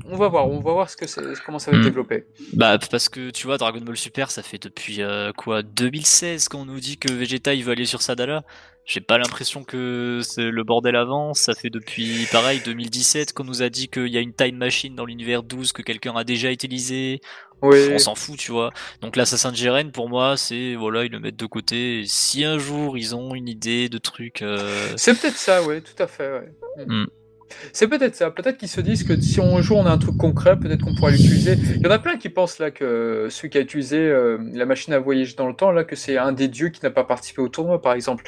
On va voir, on va voir ce que comment ça va être hmm. développé. Bah, parce que tu vois, Dragon Ball Super, ça fait depuis euh, quoi 2016 qu'on nous dit que Vegeta il veut aller sur Sadala. J'ai pas l'impression que c'est le bordel avance. Ça fait depuis, pareil, 2017 qu'on nous a dit qu'il y a une time machine dans l'univers 12 que quelqu'un a déjà utilisé. On s'en fout, tu vois. Donc l'assassin de Jiren, pour moi, c'est voilà, ils le mettent de côté. si un jour ils ont une idée de truc, euh, c'est peut-être ça, ouais, tout à fait. Ouais. Hmm. C'est peut-être ça. Peut-être qu'ils se disent que si on joue, on a un truc concret, peut-être qu'on pourra l'utiliser. Il y en a plein qui pensent là que celui qui a utilisé euh, la machine à voyager dans le temps, là, que c'est un des dieux qui n'a pas participé au tournoi, par exemple,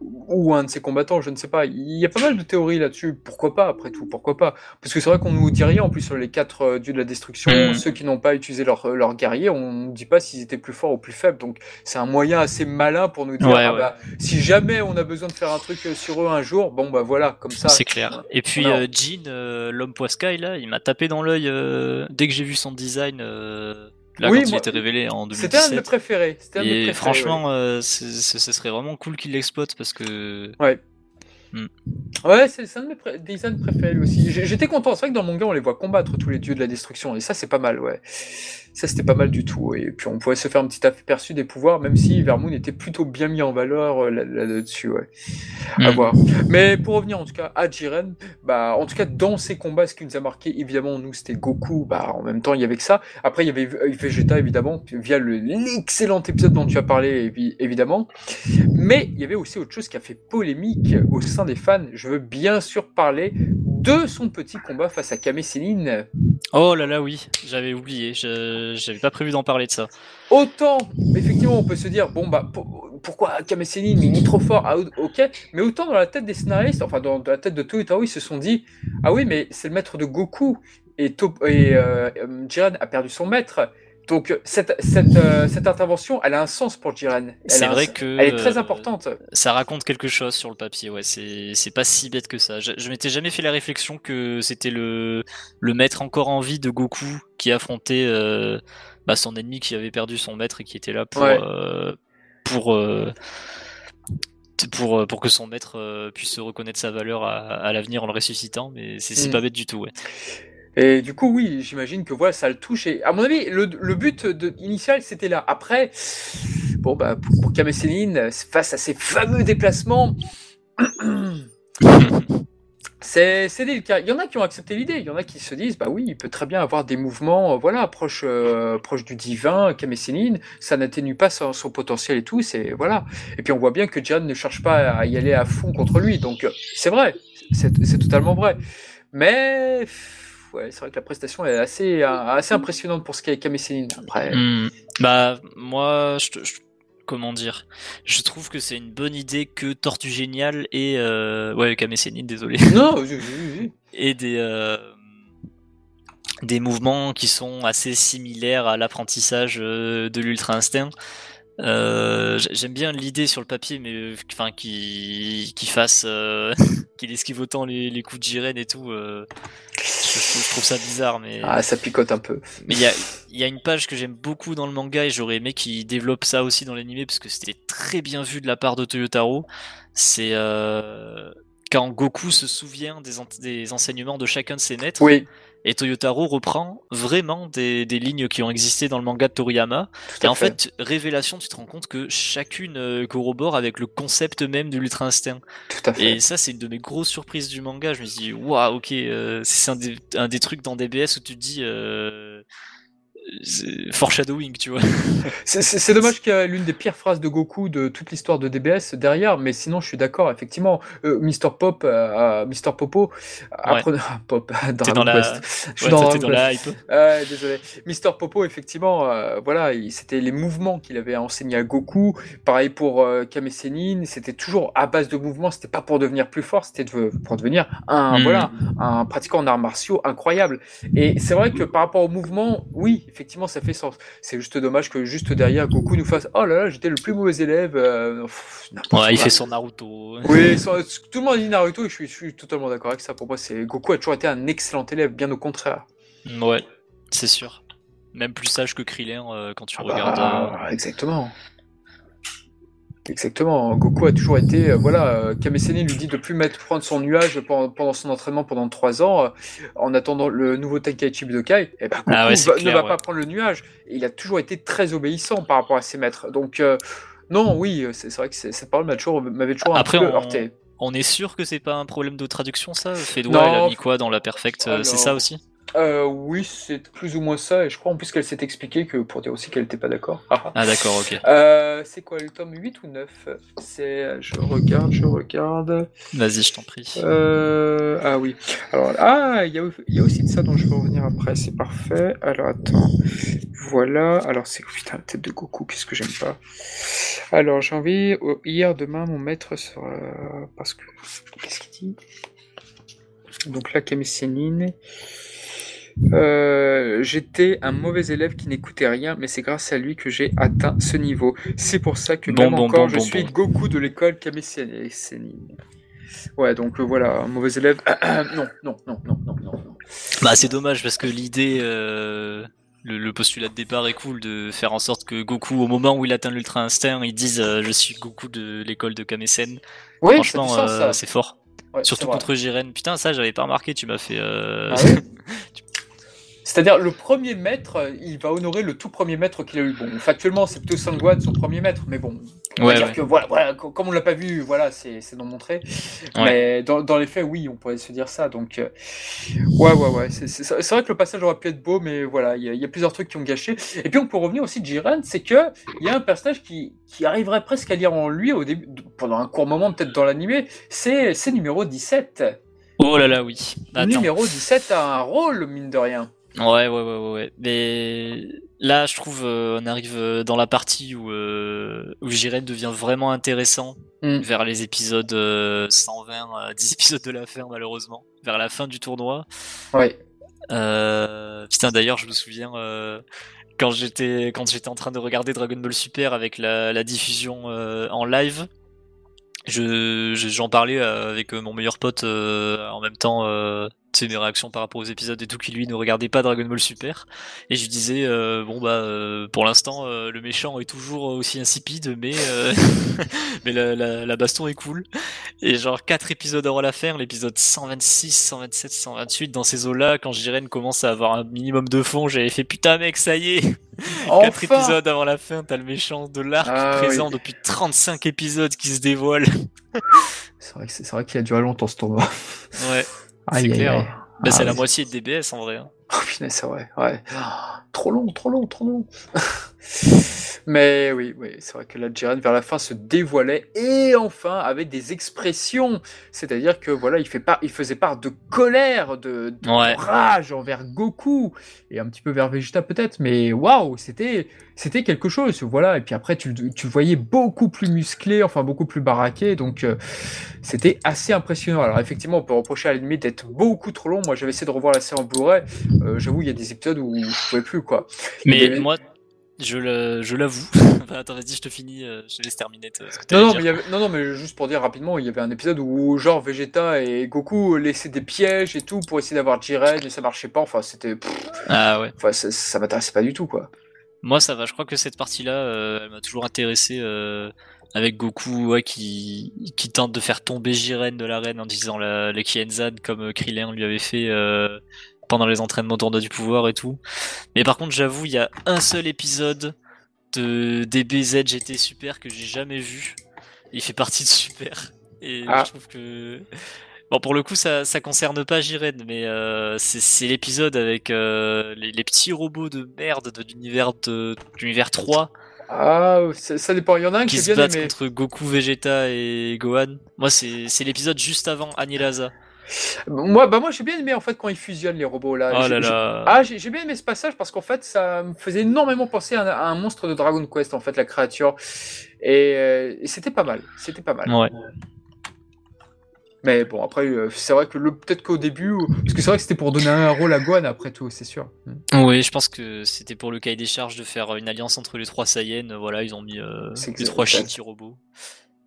ou un de ses combattants, je ne sais pas. Il y a pas mal de théories là-dessus. Pourquoi pas, après tout? Pourquoi pas? Parce que c'est vrai qu'on nous dit rien en plus sur les quatre euh, dieux de la destruction, mm. ceux qui n'ont pas utilisé leur, euh, leur guerrier, on ne dit pas s'ils étaient plus forts ou plus faibles. Donc c'est un moyen assez malin pour nous dire ah bah, si jamais on a besoin de faire un truc sur eux un jour, bon bah voilà, comme ça. C'est clair. Et puis puis euh, Jean, euh, l'homme poiscaille, là, il m'a tapé dans l'œil euh, dès que j'ai vu son design. Là, oui, quand il était révélé en 2017. C'était un de mes préférés. Et franchement, ce serait vraiment cool qu'il l'exploite parce que. Ouais. Hmm. Ouais, c'est un de mes designs préférés aussi. J'étais content. C'est vrai que dans le manga, on les voit combattre tous les dieux de la destruction. Et ça, c'est pas mal, ouais. Ça, c'était pas mal du tout. Et puis, on pouvait se faire un petit aperçu des pouvoirs, même si Vermoon était plutôt bien mis en valeur euh, là-dessus, ouais. À mm. voir. Mais pour revenir, en tout cas, à Jiren, bah, en tout cas, dans ces combats, ce qui nous a marqué, évidemment, nous, c'était Goku. Bah, en même temps, il y avait que ça. Après, il y avait Vegeta, évidemment, via l'excellent épisode dont tu as parlé, évidemment. Mais il y avait aussi autre chose qui a fait polémique au sein des fans. Je veux bien sûr parler de son petit combat face à Kame Céline. Oh là là, oui, j'avais oublié. J'avais pas prévu d'en parler de ça. Autant, effectivement, on peut se dire, bon, bah, pourquoi Kame Céline, il est trop fort, ah, ok, mais autant dans la tête des scénaristes, enfin, dans, la tête de Toyotaru, ils se sont dit, ah oui, mais c'est le maître de Goku, et, et euh, Jiren a perdu son maître. Donc cette, cette, euh, cette, intervention, elle a un sens pour Jiren. C'est vrai que elle est très importante. Ça raconte quelque chose sur le papier. Ouais, c'est pas si bête que ça. Je, je m'étais jamais fait la réflexion que c'était le le maître encore en vie de Goku qui affrontait euh, bah, son ennemi qui avait perdu son maître et qui était là pour euh, pour pour, pour que son maître puisse se reconnaître sa valeur à, à l'avenir en le ressuscitant, mais c'est mm. pas bête du tout, ouais. Et du coup, oui, j'imagine que voilà, ça le touche. Et à mon avis, le, but initial, c'était là. Après, bon, bah, pour, pour face à ces fameux déplacements, c'est délicat. Il y en a qui ont accepté l'idée. Il y en a qui se disent, bah oui, il peut très bien avoir des mouvements, euh, voilà, proche, euh, proche du divin, Kameséline. Ça n'atténue pas son, potentiel et tout. C'est voilà. Et puis on voit bien que Jan ne cherche pas à y aller à fond contre lui. Donc c'est vrai, c'est totalement vrai. Mais ouais, c'est vrai que la prestation est assez, euh, assez impressionnante pour ce qui est Kame Après. Hmm. Bah, moi, je, comment dire? Je trouve que c'est une bonne idée que Tortue Génial et. Euh... Ouais, désolé. Non, oui, oui, Et des. Euh, des mouvements qui sont assez similaires à l'apprentissage euh, de l'ultra instinct. Euh, j'aime bien l'idée sur le papier, mais enfin qui qui fasse, euh, qu'il esquive autant les, les, coups de Jiren et tout. Euh, je, trouve ça bizarre, mais. Ah, ça picote un peu. Mais il y a, y a une page que j'aime beaucoup dans le manga et j'aurais aimé qu'il développe ça aussi dans l'animé parce que c'était très bien vu de la part de Toyotaro. C'est euh, quand Goku se souvient des, des enseignements de chacun de ses maîtres. Oui. Et Toyotaro reprend vraiment des, des, lignes qui ont existé dans le manga de Toriyama. et en fait. révélation, tu te rends compte que chacune euh, corrobore avec le concept même de l'Ultra Instinct. Tout à fait. Et ça, c'est une de mes grosses surprises du manga. Je me dis, waouh, ok, euh, c'est un, un, des trucs dans DBS où tu te dis, euh, foreshadowing, tu vois. C'est dommage qu'il y a l'une des pires phrases de Goku de toute l'histoire de DBS derrière, mais sinon je suis d'accord, effectivement. Euh, Mr. Pop, euh, Mr. Popo, après, Pop, dans, la... Je suis dans, la hype. désolé. Mr. Popo, effectivement, euh, voilà, c'était les mouvements qu'il avait enseigné à Goku. Pareil pour euh, Kame Sennin, c'était toujours à base de mouvements, c'était pas pour devenir plus fort, c'était pour devenir un, hmm. voilà, un pratiquant en arts martiaux incroyable. Et c'est vrai que par rapport au mouvement, oui, effectivement, ça fait sens. C'est juste dommage que juste derrière, Goku nous fasse Oh là là, j'étais le plus mauvais élève. Euh, ouais, il fait son Naruto. Oui, tout le monde dit Naruto et je suis, je suis totalement d'accord avec ça. Pour moi, c'est Goku a toujours été un excellent élève, bien au contraire. Ouais, c'est sûr. Même plus sage que Krillin euh, quand tu ah regardes. Bah, euh, Exactement. Exactement. Goku a toujours été, euh, voilà, euh, Kameseni lui dit de plus mettre prendre son nuage pendant, son entraînement pendant trois ans, euh, en attendant le nouveau Tenkaichi Budokai. Et eh ben Goku ah ne va pas prendre le nuage. il a toujours été très obéissant par rapport à ses maîtres. Donc non, oui, c'est vrai que cette parole m'avait toujours, toujours Après, un peu on... heurté. On est sûr que c'est pas un problème de traduction, ça? Fedwa, elle a mis quoi dans la perfecte C'est ça aussi? Euh, oui, c'est plus ou moins ça, et je crois en plus qu'elle s'est expliquée que pour dire aussi qu'elle n'était pas d'accord. Ah, ah d'accord, ok. Euh, c'est quoi le tome 8 ou 9 C'est. Je regarde, je regarde. Vas-y, je t'en prie. Euh... Ah oui. Alors, ah, il y a, y a, aussi de ça dont je vais revenir après, c'est parfait. Alors, attends. Voilà. Alors, c'est. Putain, la tête de Goku, qu'est-ce que j'aime pas. Alors, j'ai envie. Hier, demain, mon maître sera. Parce que. Qu'est-ce qu'il dit? Donc là, Sénine. Euh, j'étais un mauvais élève qui n'écoutait rien, mais c'est grâce à lui que j'ai atteint ce niveau. C'est pour ça que même encore, je suis Goku de l'école Kame Ouais, donc euh, voilà, un mauvais élève. non, non, non, non, non, non. Bah, c'est dommage parce que l'idée, euh, le, postulat de départ est cool de faire en sorte que Goku, au moment où il atteint l'Ultra Instinct, il dise Je suis Goku de l'école de Kame Oui, Franchement, c'est fort. Surtout contre Jiren. Putain, ça, j'avais pas remarqué, tu m'as fait. Ah C'est-à-dire, le premier maître, il va honorer le tout premier maître qu'il a eu. Bon, factuellement, c'est plutôt Sangwan, son premier maître, mais bon, on va dire que voilà, comme on l'a pas vu, voilà, c'est non montré. Mais dans, dans, les faits, oui, on pourrait se dire ça. Donc, euh, ouais, ouais, ouais. C'est vrai que le passage aurait pu être beau, mais voilà, il y, a plusieurs trucs qui ont gâché. Et puis, on peut revenir aussi de Jiren, c'est que il y a un personnage qui, qui arriverait presque à lire en lui au début, pendant un court moment, peut-être dans l'animé, c'est numéro 17. Oh là là, oui. Numéro 17 a un rôle, mine de rien. Ouais, ouais, ouais, ouais. Mais là, je trouve, euh, on arrive euh, dans la partie où, euh, où Jiren devient vraiment intéressant hmm. vers les épisodes 120, 10 épisodes de la fin, malheureusement, vers la fin du tournoi. Ouais. putain, d'ailleurs, je me souviens quand j'étais quand j'étais en train de regarder Dragon Ball Super avec la, la diffusion en live. Je j'en parlais avec mon meilleur pote en même temps c'est mes réactions par rapport aux épisodes et tout qui lui ne regardait pas Dragon Ball Super. Et je disais euh, bon bah euh, pour l'instant euh, le méchant est toujours aussi insipide mais mais la, la, la, baston est cool. Et genre quatre épisodes avant la fin l'épisode 126 127 128 dans ces eaux là quand Jiren commence à avoir un minimum de fond j'avais fait putain mec ça y est! Quatre épisodes avant la fin t'as le méchant de l'arc ah présent depuis 35 épisodes qui se dévoile. C'est vrai c'est vrai qu'il a duré longtemps ce tournoi. Ouais c'est clair. Bah, c'est ah, la moitié de DBS en vrai. Hein. Oh putain, c'est vrai, ouais. Trop long, trop long, trop long. Mais oui, oui, c'est vrai que la Jiren vers la fin se dévoilait et enfin avait des expressions. C'est-à-dire que voilà, il, fait pas, il faisait part de colère, de, rage envers Goku et un petit peu vers Vegeta peut-être. Mais waouh, c'était, c'était quelque chose. Voilà. Et puis après, tu, tu le voyais beaucoup plus musclé, enfin beaucoup plus baraqué. Donc euh, c'était assez impressionnant. Alors effectivement, on peut reprocher à l'ennemi d'être beaucoup trop long. Moi, j'avais essayé de revoir la série en Blu-ray. Euh, j'avoue, il y a des épisodes où je pouvais plus quoi. Mais moi Je, je l'avoue. attends, vas-y, je te finis, euh, je te laisse terminer. Non non, mais non, non, mais juste pour dire rapidement, il y avait un épisode où, genre, Vegeta et Goku laissaient des pièges et tout pour essayer d'avoir Jiren et ça marchait pas. Enfin, c'était. Ah ouais. Enfin, ça, ça m'intéressait pas du tout, quoi. Moi, ça va. Je crois que cette partie-là, euh, elle m'a toujours intéressé. Euh, avec Goku ouais, qui, qui tente de faire tomber Jiren de l'arène en disant la, la Kienzan comme Krillin lui avait fait euh, pendant les entraînements tournoi du pouvoir et tout. Mais par contre, j'avoue, il y a un seul épisode de DBZ GT Super que j'ai jamais vu. Il fait partie de Super. Et ah. je trouve que. Bon, pour le coup, ça, ça concerne pas Jiren, mais euh, c'est l'épisode avec euh, les, les, petits robots de merde de l'univers de l'univers 3. Ah, ça, dépend. Il y en a un qui, qui se bien aimé. contre Goku, Vegeta et Gohan. Moi, c'est l'épisode juste avant Anilaza. Moi, bah moi j'ai bien aimé en fait quand ils fusionnent les robots là. Oh là là. Ah, j'ai bien aimé ce passage parce qu'en fait ça me faisait énormément penser à, un monstre de Dragon Quest en fait la créature et, euh, c'était pas mal. C'était pas mal. Ouais. Mais bon, après, euh, c'est vrai que peut-être qu'au début, parce que c'est vrai que c'était pour donner un rôle à Gohan après tout, c'est sûr. Oui, je pense que c'était pour le cahier des charges de faire une alliance entre les trois Saiyans. Voilà, ils ont mis euh, les trois shitty robots.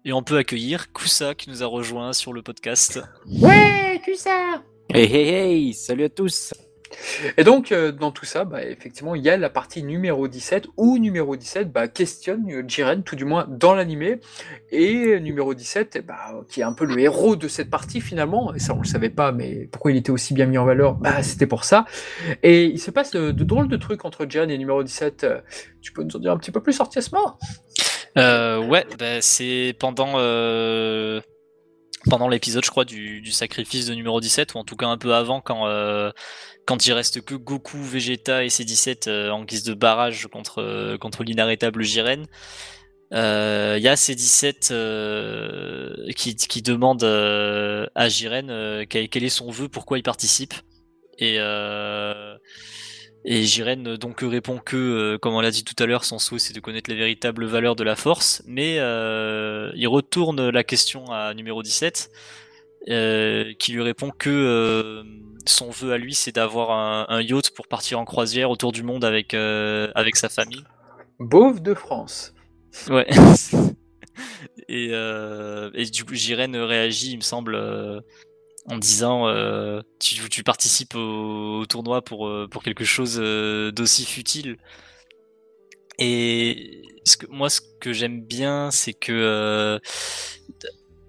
Et on peut accueillir Kusa qui nous a rejoint sur le podcast. Ouais, Kusa Hey hey hey, salut à tous et donc, euh, dans tout ça, bah, effectivement, il y a la partie numéro 17, où numéro 17 bah, questionne euh, Jiren, tout du moins dans l'animé, et numéro 17, eh bah, qui est un peu le héros de cette partie finalement, et ça on le savait pas, mais pourquoi il était aussi bien mis en valeur? Bah, C'était pour ça. Et il se passe de, drôles de trucs entre Jiren et numéro 17. Tu peux nous en dire un petit peu plus, Sortiasma euh, ouais, bah, c'est pendant euh, pendant l'épisode, je crois, du, du, sacrifice de numéro 17, ou en tout cas un peu avant, quand euh, quand il reste que Goku, Vegeta et C17 euh, en guise de barrage contre euh, contre l'inarrêtable Jiren. Il y a C17 qui, qui demande à Jiren quel, quel, est son vœu, pourquoi il participe. Et et Jiren euh, donc répond que, euh, comme on l'a dit tout à l'heure, son souhait c'est de connaître les véritables valeurs de la force, mais euh, il retourne la question à numéro 17, euh, qui lui répond que son vœu à lui c'est d'avoir un, un, yacht pour partir en croisière autour du monde avec, avec sa famille. Beauve de France. Ouais. et, et du coup Jiren réagit, il me semble en disant euh, tu, participes au, tournoi pour, euh, pour quelque chose euh, d'aussi futile. Et moi, ce que j'aime bien, c'est que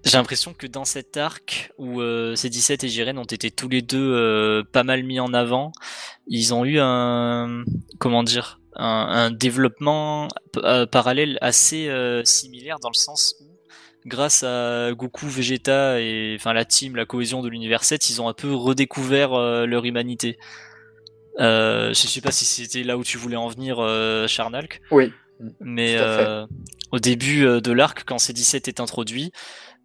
j'ai l'impression que dans cet arc où C17 et Jiren ont été tous les deux pas mal mis en avant, ils ont eu un comment dire un développement parallèle assez similaire dans le sens où grâce à Goku, Vegeta et enfin la team, la cohésion de l'univers 7, ils ont un peu redécouvert euh, leur humanité. Euh, je sais pas si c'était là où tu voulais en venir, euh, Charnalk. Oui. Mais euh, au début de l'arc, quand C17 est introduit,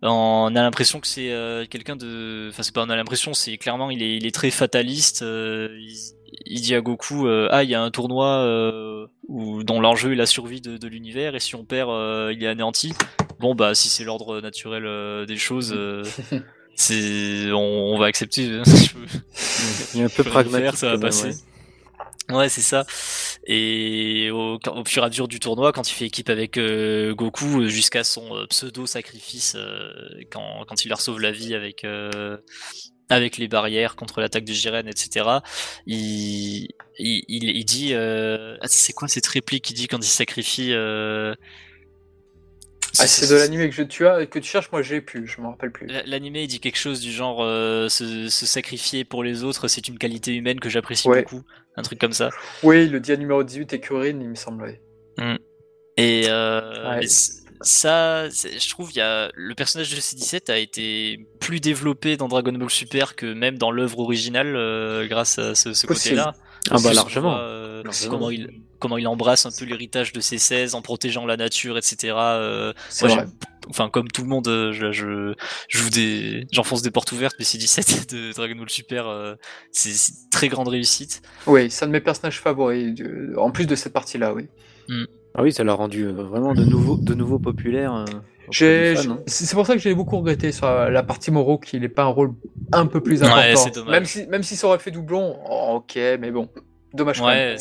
on a l'impression que c'est quelqu'un de. Enfin, c'est pas on a l'impression, c'est clairement il est, il est très fataliste. Il, il, dit à Goku ah il y a un tournoi où, dont l'enjeu est la survie de, de l'univers et si on perd il est anéanti bon bah si c'est l'ordre naturel euh, des choses, euh, c'est on, va accepter. Il est un peu pragmatique, ça va passer. Ouais, c'est ça. Et au, fur et à mesure du tournoi, quand il fait équipe avec euh, Goku, jusqu'à son pseudo sacrifice, quand, quand il leur sauve la vie avec avec les barrières contre l'attaque de Jiren, etc. Il il, il, dit, ah, c'est quoi cette réplique qu'il dit quand il sacrifie ah, c'est de l'animé que, tu as, que tu cherches, moi j'ai plus, je me rappelle plus. L'animé dit quelque chose du genre euh, se, sacrifier pour les autres, c'est une qualité humaine que j'apprécie beaucoup, un truc comme ça. Oui, le dia numéro 18 est Kurin, il me semble. Mm. Et, euh, ça, je trouve, y a, le personnage de C17 a été plus développé dans Dragon Ball Super que même dans l'œuvre originale euh, grâce à ce, côté-là. Ah bah largement. Comment il comment il embrasse un peu l'héritage de ses 16 en protégeant la nature, etc. Euh, enfin, comme tout le monde, euh, je, je, je des, j'enfonce des portes ouvertes, mais c'est 17 de Dragon Ball Super, euh, c'est une très grande réussite. Oui, c'est un de mes personnages favoris, en plus de cette partie-là, oui. Mm. Ah oui, ça l'a rendu vraiment de nouveau, de nouveau populaire. Hein. c'est pour ça que j'ai beaucoup regretté sur la partie Moro qu'il n'ait pas un rôle un peu plus important. Ouais, même si même si ça aurait fait doublon, ok, mais bon. Dommage. Ouais,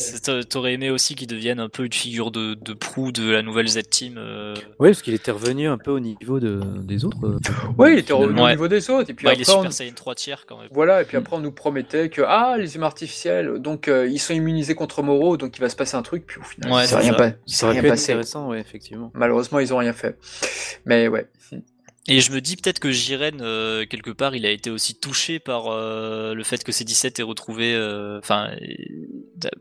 t'aurais aimé aussi qu'il devienne un peu une figure de, de proue de la nouvelle Z-Team. Euh... Oui, parce qu'il était revenu un peu au niveau de, des autres. Euh, oui, il était revenu au niveau des autres. Et puis bah, après, il est Super Saiyan 3 tiers quand même. Voilà, et puis après, on nous promettait que ah, les humains artificiels, donc euh, ils sont immunisés contre Moro, donc il va se passer un truc. Puis au final, ouais, ça rien, pas, ça rien passé. intéressant, ouais, effectivement. Malheureusement, ils ont rien fait. Mais ouais. Et je me dis peut-être que Jiren, euh, quelque part, il a été aussi touché par euh, le fait que C17 ait retrouvé. Euh, enfin,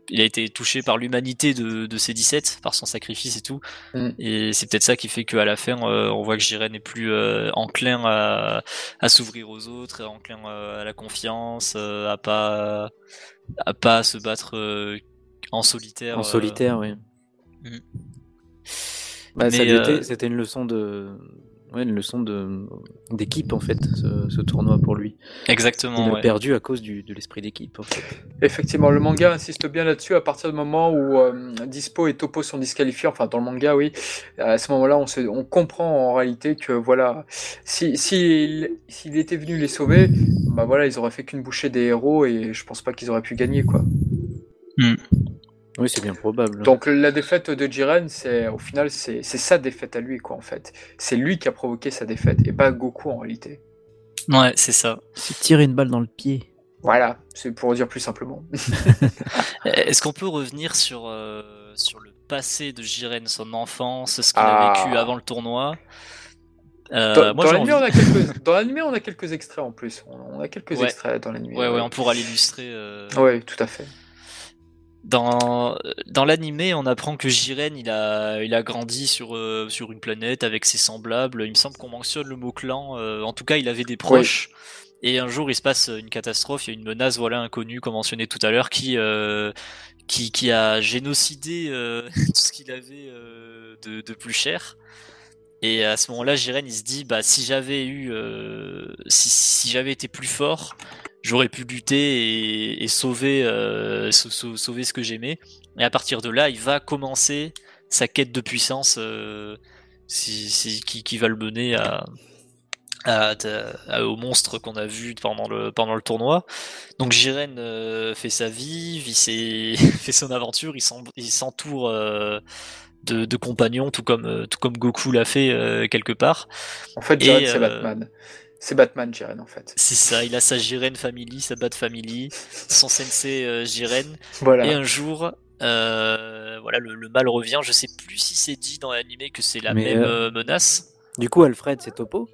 il a été touché par l'humanité de, de C17, par son sacrifice et tout. Mm. Et c'est peut-être ça qui fait qu'à la fin, on voit que Jiren est plus enclin à, à s'ouvrir aux autres, enclin à la confiance, à pas à pas se battre en solitaire. En solitaire, oui. Mm. Bah, c'était une leçon de ouais, une leçon de d'équipe en fait, ce, tournoi pour lui. Exactement. Il a perdu à cause du, de l'esprit d'équipe. En fait. Effectivement, le manga insiste bien là-dessus à partir du moment où euh, Dispo et Topo sont disqualifiés. Enfin, dans le manga, oui. À ce moment-là, on, on comprend en réalité que voilà, si s'il si, était venu les sauver, bah voilà, ils auraient fait qu'une bouchée des héros et je pense pas qu'ils auraient pu gagner quoi. Hmm. Oui, c'est bien probable. Donc la défaite de Jiren, c'est au final c'est sa défaite à lui quoi en fait. C'est lui qui a provoqué sa défaite et pas Goku en réalité. Ouais, c'est ça. C'est tirer une balle dans le pied. Voilà, c'est pour dire plus simplement. Est-ce qu'on peut revenir sur euh, sur le passé de Jiren, son enfance, ce qu'il a vécu ah. avant le tournoi? Euh, dans, l'anime, on a quelques... on a quelques extraits en plus. On a quelques extraits dans l'anime. Ouais, ouais, on pourra l'illustrer. Euh... Ouais, tout à fait. Dans, dans l'animé, on apprend que Jiren, il a, il a grandi sur, euh, sur une planète avec ses semblables. Il me semble qu'on mentionne le mot clan. Euh, en tout cas, il avait des proches. Et un jour, il se passe une catastrophe. Il y a une menace, voilà, inconnue, comme mentionné tout à l'heure, qui, euh, qui, qui a génocidé tout ce qu'il avait de, de plus cher. Et à ce moment-là, Jiren, il se dit, bah, si j'avais eu, si, si j'avais été plus fort, j'aurais pu lutter et, sauver, euh, sauver ce que j'aimais. Et à partir de là, il va commencer sa quête de puissance euh, qui, va le mener à, au monstre qu'on a vu pendant le, pendant le tournoi. Donc Jiren euh, fait sa vie, vit fait son aventure, il s'entoure de, de, compagnons, tout comme, tout comme Goku l'a fait quelque part. En fait, Jiren, c'est Batman. C'est Batman Jiren en fait. C'est ça, il a sa Jiren Family, sa Bat Family, son sensei euh, Jiren. Voilà. Et un jour, euh, voilà, le, mal revient. Je sais plus si c'est dit dans l'animé que c'est la même euh, menace. Du coup, Alfred, c'est Topo?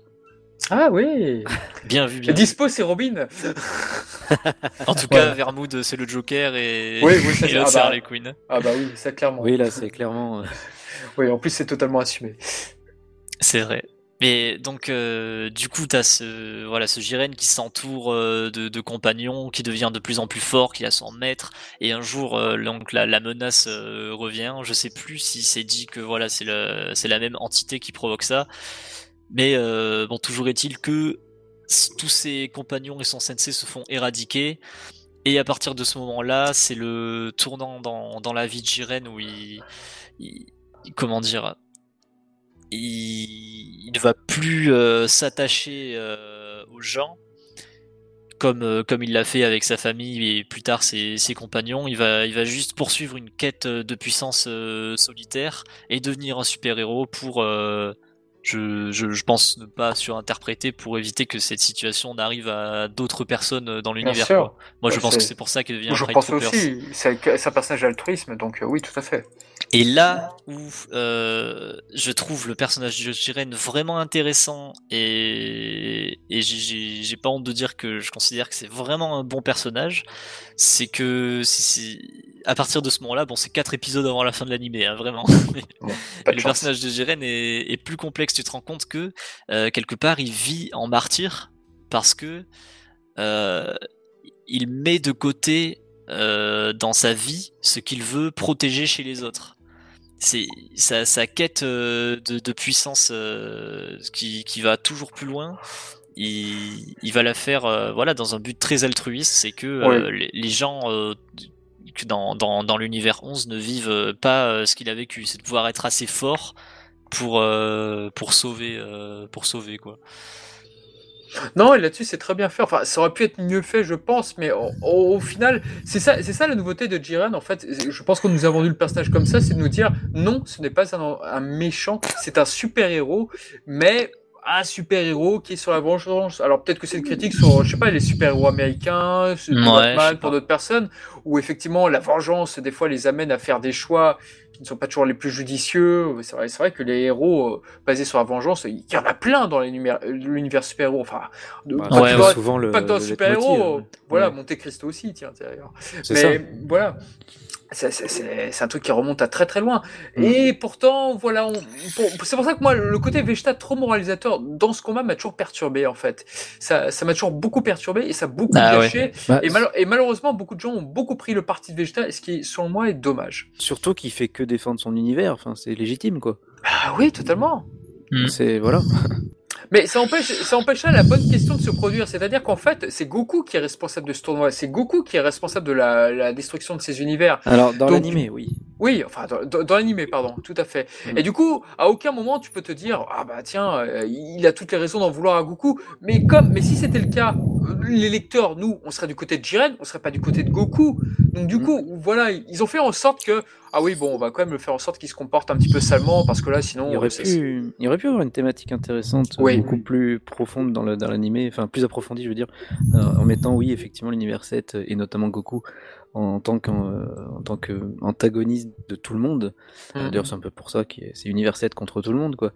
Ah oui Bien vu, bien Dispo, c'est Robin En tout cas, Vermoud, c'est le Joker et, oui, oui, c'est ah bah... Queen. Ah bah oui, ça clairement. Oui, là, c'est clairement... oui, en plus, c'est totalement assumé. C'est vrai. Mais donc, euh, du coup, t'as ce voilà ce Jiren qui s'entoure euh, de, compagnons, qui devient de plus en plus fort, qui a son maître. Et un jour, euh, donc la, menace revient. Je sais plus si c'est dit que voilà c'est c'est la même entité qui provoque ça. Mais bon, toujours est-il que tous ses compagnons et son sensei se font éradiquer. Et à partir de ce moment-là, c'est le tournant dans, la vie de Jiren où il comment dire il, ne va plus euh, s'attacher euh, aux gens comme, euh, comme il l'a fait avec sa famille et plus tard ses, ses, compagnons. Il va, il va juste poursuivre une quête de puissance solitaire et devenir un super-héros pour, je, je, je, pense ne pas surinterpréter pour éviter que cette situation n'arrive à d'autres personnes dans l'univers. Moi, je pense que c'est pour ça qu'il devient. Je pense aussi. C'est un personnage altruisme, donc oui, tout à fait. Et là où euh, je trouve le personnage de Jiren vraiment intéressant et, et j'ai pas honte de dire que je considère que c'est vraiment un bon personnage, c'est que à partir de ce moment-là, bon, c'est quatre épisodes avant la fin de l'animé, hein, vraiment. le personnage de Jiren est, est, plus complexe. Tu te rends compte que euh, quelque part, il vit en martyr parce que euh, il met de côté euh, dans sa vie ce qu'il veut protéger chez les autres. C'est sa, sa, quête euh, de, de, puissance euh, qui, qui, va toujours plus loin. Il, il va la faire euh, voilà dans un but très altruiste, c'est que les, les, gens que dans, dans, dans l'univers 11 ne vivent pas ce qu'il a vécu, c'est de pouvoir être assez fort pour pour sauver pour sauver quoi. Non, et là-dessus, c'est très bien fait. Enfin, ça aurait pu être mieux fait, je pense, mais au, final, c'est ça, c'est ça la nouveauté de Jiren. En fait, je pense qu'on nous a vendu le personnage comme ça, c'est de nous dire non, ce n'est pas un, méchant, c'est un super héros, mais un super héros qui est sur la vengeance. Alors peut-être que c'est une critique sur, je sais pas, les super héros américains, mal pour d'autres personnes, où effectivement la vengeance des fois les amène à faire des choix qui ne sont pas toujours les plus judicieux. C'est vrai, vrai, que les héros euh, basés sur la vengeance, il y en a plein dans l'univers super-héros. Enfin, pas, souvent le, dans super-héros. Voilà, Monte Cristo aussi, tiens, d'ailleurs. Mais voilà. C'est un truc qui remonte à très très loin. Mm. Et pourtant, voilà, c'est pour ça que moi, le côté Vegeta trop moralisateur dans ce combat m'a toujours perturbé en fait. Ça m'a toujours beaucoup perturbé et ça a beaucoup ah gâché. Bah, et, et, malheureusement, beaucoup de gens ont beaucoup pris le parti de Vegeta, ce qui, selon moi, est dommage. Surtout qu'il fait que défendre son univers. Enfin, c'est légitime quoi. Ah oui, totalement. C'est voilà. Mais ça empêche, ça empêche la bonne question de se produire. C'est-à-dire qu'en fait, c'est Goku qui est responsable de ce tournoi. C'est Goku qui est responsable de la, la destruction de ces univers. Alors, dans l'animé, oui. Oui, enfin, dans, dans l'animé, pardon, tout à fait. Mm. Et du coup, à aucun moment tu peux te dire, ah bah tiens, euh, il a toutes les raisons d'en vouloir à Goku. Mais comme, mais si c'était le cas, les lecteurs, nous, on serait du côté de Jiren, on serait pas du côté de Goku. Donc du mm. coup, voilà, ils ont fait en sorte que ah oui, bon, on va quand même le faire en sorte qu'il se comporte un petit peu salement parce que là, sinon. Il aurait, pu, il aurait pu avoir une thématique intéressante, beaucoup plus profonde dans l'animé, enfin plus approfondie, je veux dire, euh, en mettant, oui, effectivement, l'univers 7 et notamment Goku en tant qu'antagoniste de tout le monde. Euh, mhm. D'ailleurs, c'est un peu pour ça que c'est Univers 7 contre tout le monde, quoi.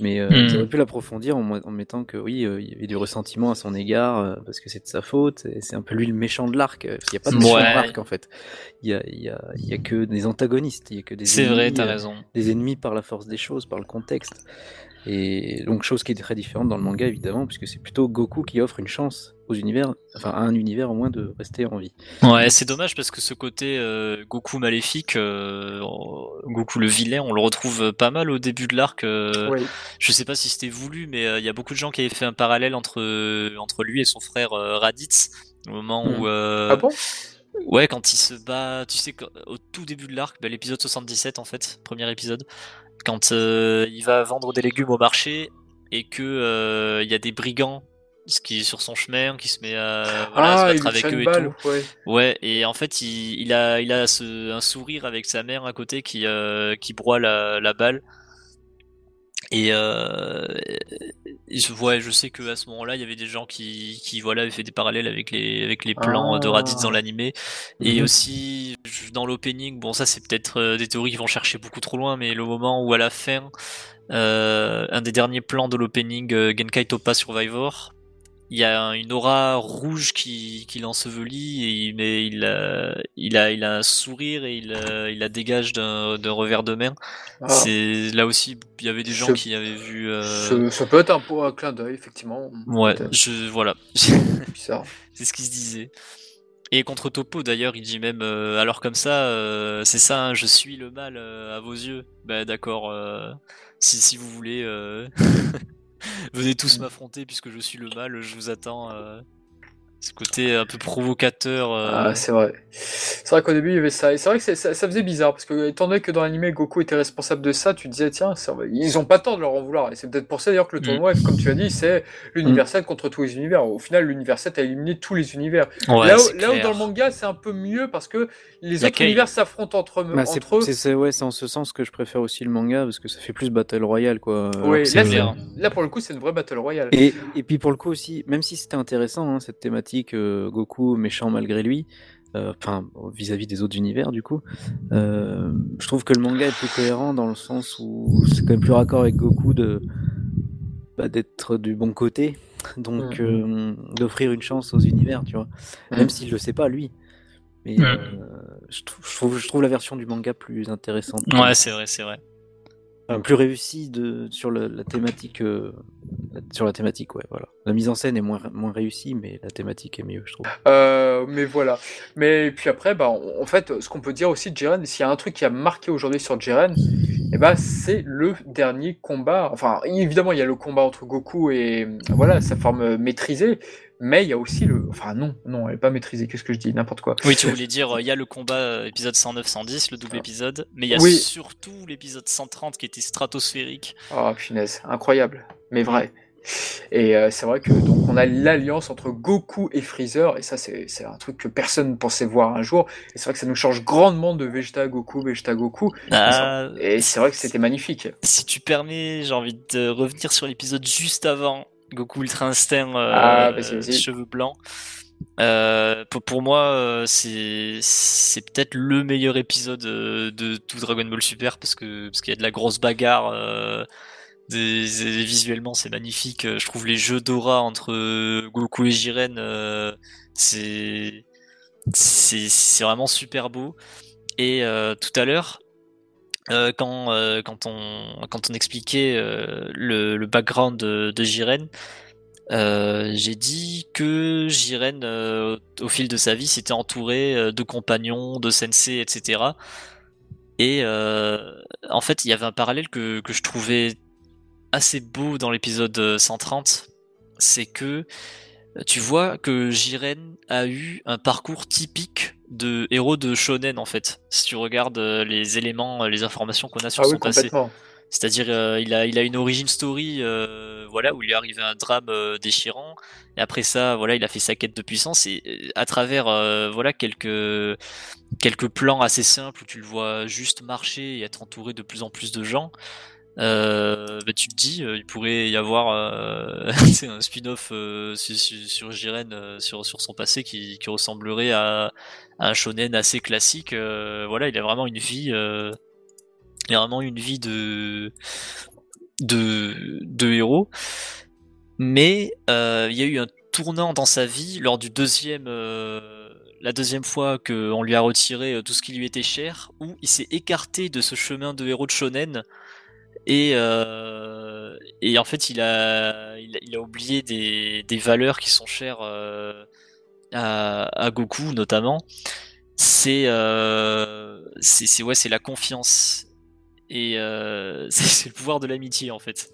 Mais euh, mm. j'aurais pu l'approfondir en, en, mettant que oui, euh, il y avait du ressentiment à son égard euh, parce que c'est de sa faute. C'est un peu lui le méchant de l'arc. Il n'y a pas de méchant de l'arc en fait. Il y a, y, a, y a que des antagonistes. Il y a que des. C'est vrai, t'as raison. Des ennemis par la force des choses, par le contexte. Et donc chose qui est très différente dans le manga évidemment, puisque c'est plutôt Goku qui offre une chance aux univers, enfin à un univers au moins de rester en vie. Ouais, c'est dommage parce que ce côté euh, Goku maléfique, euh, Goku le vilain, on le retrouve pas mal au début de l'arc. Euh, je sais pas si c'était voulu, mais il y a beaucoup de gens qui avaient fait un parallèle entre entre lui et son frère Raditz au moment hmm. où. Ah bon? Ouais, quand il se bat, tu sais, au tout début de l'arc, bah, l'épisode 77 en fait, premier épisode, quand euh, il va vendre des légumes au marché et que euh, il y a des brigands qui est sur son chemin, qui se met à, se ah, mettre avec eux et tout. Ouais. et en fait, il, a, il a un sourire avec sa mère à côté qui, euh, qui broie la, la balle. Et euh, ouais, je sais que à ce moment-là, il y avait des gens qui, qui voilà, avaient fait des parallèles avec les, avec les plans de Raditz dans ah. l'animé. Et mhm. aussi, dans l'opening, bon, ça c'est peut-être euh, des théories qui vont chercher beaucoup trop loin, mais le moment où à la fin, euh, un des derniers plans de l'opening euh, Genkai Topa Survivor, il y a une aura rouge qui, qui l'ensevelit et il, mais il, a, il, a, il a un sourire et il, il la dégage d'un revers de main. Ah. C'est là aussi il y avait des gens qui avaient vu. Euh... Ça, peut être un, un clin d'œil effectivement. Ouais, je voilà. c'est ce qui se disait. Et contre Topo d'ailleurs, il dit même euh, alors comme ça, euh, c'est ça, hein, je suis le mal euh, à vos yeux. Bah d'accord, si si vous voulez. Venez tous m'affronter puisque je suis le mal, je vous attends. Ce côté un peu provocateur. Euh. Ah, c'est vrai. C'est vrai qu'au début, il y avait ça. Et c'est vrai que ça, faisait bizarre, parce que étant donné que dans l'anime, Goku était responsable de ça, tu te disais, tiens, ça, ils ont pas tort de leur en vouloir. Et c'est peut-être pour ça d'ailleurs que le mm. tournoi, comme tu as dit, c'est l'univers 7 contre tous les univers. Au final, l'univers 7 a éliminé tous les univers. là, où, dans le manga, c'est un peu mieux, parce que les autres univers s'affrontent entre, bah, entre eux. C'est ouais, en ce sens que je préfère aussi le manga, parce que ça fait plus Battle Royale, quoi. Là, là, pour le coup, c'est une vraie Battle Royale. Et, et puis pour le coup aussi, même si c'était intéressant, hein, cette thématique, euh, Goku méchant malgré lui, euh, enfin vis-à-vis des autres univers du coup. Euh, je trouve que le manga est plus cohérent dans le sens où c'est quand même plus raccord avec Goku de bah, d'être du bon côté, donc euh, d'offrir une chance aux univers, tu vois. Même s'il le sait pas lui. Mais je, trouve, je, trouve, la version du manga plus intéressante. Ouais, c'est vrai, c'est vrai plus réussi de, sur la, thématique. Euh, sur la thématique, ouais, voilà. La mise en scène est moins, moins réussie, mais la thématique est mieux, je trouve. Euh, mais voilà. Mais puis après, bah, en fait, ce qu'on peut dire aussi de Jiren, s'il y a un truc qui a marqué aujourd'hui sur Jiren, eh bah, c'est le dernier combat. Enfin, évidemment, il y a le combat entre Goku et voilà sa forme maîtrisée, mais il y a aussi le. Enfin, non, non, elle n'est pas maîtrisée, qu'est-ce que je dis N'importe quoi. Oui, tu voulais dire, il y a le combat euh, épisode 109-110, le double ah. épisode, mais il y a surtout l'épisode 130 qui était stratosphérique. Oh, punaise, incroyable, mais vrai. Et c'est vrai que donc on a l'alliance entre Goku et Freezer, et ça c'est un truc que personne ne pensait voir un jour. Et c'est vrai que ça nous change grandement de Vegeta Goku, Vegeta Goku. Ah, et c'est vrai que c'était magnifique. Si tu permets, j'ai envie de revenir sur l'épisode juste avant Goku Ultra Instinct, ah, bah, cheveux blancs. Euh, pour, moi, euh, c'est c'est peut-être le meilleur épisode euh, de tout Dragon Ball Super parce que parce qu'il y a de la grosse bagarre. Des, visuellement, c'est magnifique. Je trouve les jeux d'aura entre Goku et Jiren, c'est c'est vraiment super beau. Et tout à l'heure, quand quand on quand on expliquait le, le background de, de Jiren, euh, j'ai dit que Jiren, euh, au fil de sa vie, s'était entouré euh, de compagnons, de sensei, etc. Et en fait, il y avait un parallèle que, que je trouvais assez beau dans l'épisode 130, c'est que tu vois que Jiren a eu un parcours typique de héros de shonen en fait. Si tu regardes les éléments, les informations qu'on a sur ah son passé. C'est-à-dire, euh, il, a, il a une origin story, euh, voilà, où il est arrivé un drame euh, déchirant. Et après ça, voilà, il a fait sa quête de puissance. Et à travers, voilà, quelques quelques plans assez simples où tu le vois juste marcher et être entouré de plus en plus de gens. Bah, tu te dis, il pourrait y avoir un spin-off sur, Jiren, sur, son passé, qui, ressemblerait à, un shonen assez classique. voilà, il a vraiment une vie il a vraiment une vie de de, de héros. Mais euh, il y a eu un tournant dans sa vie lors du deuxième, euh, la deuxième fois qu'on lui a retiré euh, tout ce qui lui était cher, où il s'est écarté de ce chemin de héros de shonen et, et en fait il a, il a, oublié des, des, valeurs qui sont chères à, à, Goku notamment. C'est c'est ouais c'est la confiance et euh, c'est le pouvoir de l'amitié en fait.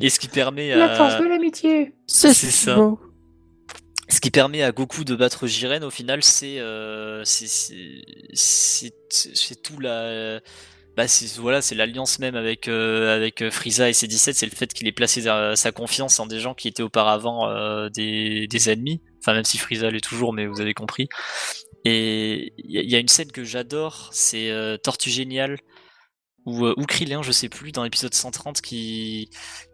Et ce qui permet à... La force de l'amitié C'est ça. Ce qui permet à Goku de battre Jiren au final, c'est euh, c'est tout la bah voilà c'est l'alliance même avec euh, avec Frieza et ses 17 c'est le fait qu'il ait placé sa confiance en des gens qui étaient auparavant euh, des, ennemis enfin même si Frieza l'est toujours mais vous avez compris et il y, a une scène que j'adore c'est euh, Tortue Génial ou, euh, ou Krillin, je sais plus, dans l'épisode 130 qui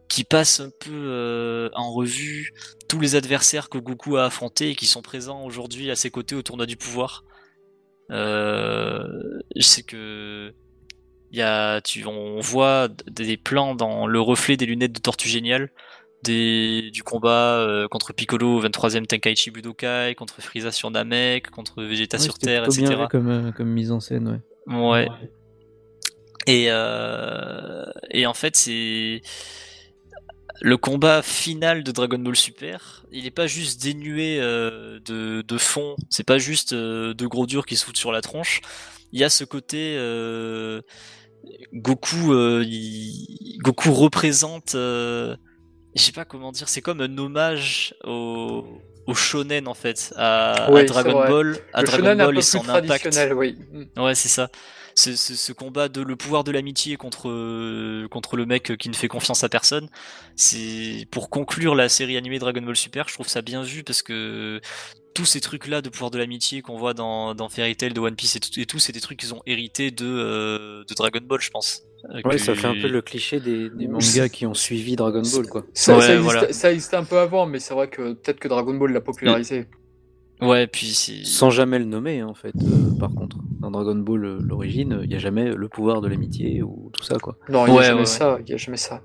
qui passe un peu euh, en revue tous les adversaires que Goku a affrontés et qui sont présents aujourd'hui à ses côtés au tournoi du pouvoir. Euh, je que y a, tu, on voit des plans dans le reflet des lunettes de Tortue Génial, des, du combat euh, contre Piccolo au 23e Tenkaichi Budokai, contre Frieza sur Namek, contre Vegeta sur Terre, etc. Bien comme, comme mise en scène, ouais. Ouais. Et, euh, et en fait, c'est le combat final de Dragon Ball Super. Il n'est pas juste dénué euh, de, de, fond. C'est pas juste euh, de gros durs qui se foutent sur la tronche. Il y a ce côté euh, Goku. Euh, Goku représente. je sais pas comment dire. C'est comme un hommage au au shonen en fait à, à Dragon Ball à Dragon Ball et son impact oui. ouais c'est ça ce, ce, combat de le pouvoir de l'amitié contre contre le mec qui ne fait confiance à personne. C'est pour conclure la série animée Dragon Ball Super, je trouve ça bien vu parce que tous ces trucs là de pouvoir de l'amitié qu'on voit dans, dans Fairy Tail de One Piece et tout, et tout c'est des trucs qu'ils ont hérité de euh, de Dragon Ball je pense euh, ouais ça fait un peu le cliché des, des mangas qui ont suivi Dragon Ball quoi ça, ça, existait, un peu avant mais c'est vrai que peut-être que Dragon Ball l'a popularisé Ouais, puis Sans jamais le nommer, en fait, euh, par contre. Dans Dragon Ball, l'origine, il n'y a jamais le pouvoir de l'amitié ou tout ça, quoi. Non, il n'y a jamais ça, il a jamais ça.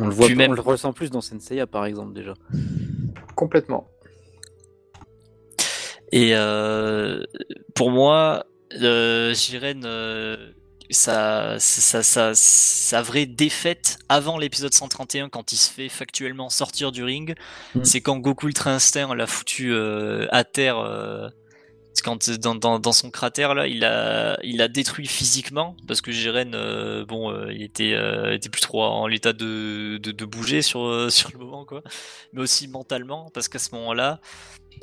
On le voit, même... on le ressent plus dans Senseiya, par exemple, déjà. Complètement. Et euh, pour moi, euh, Jiren, sa, sa, sa, sa, vraie défaite avant l'épisode 131 quand il se fait factuellement sortir du ring, mm. c'est quand Goku Ultra Instinct l'a foutu euh, à terre euh, quand dans, dans, dans, son cratère là, il a il a détruit physiquement parce que Jiren bon il était était plus trop en l'état de, de, de bouger sur sur le moment quoi, mais aussi mentalement parce qu'à ce moment-là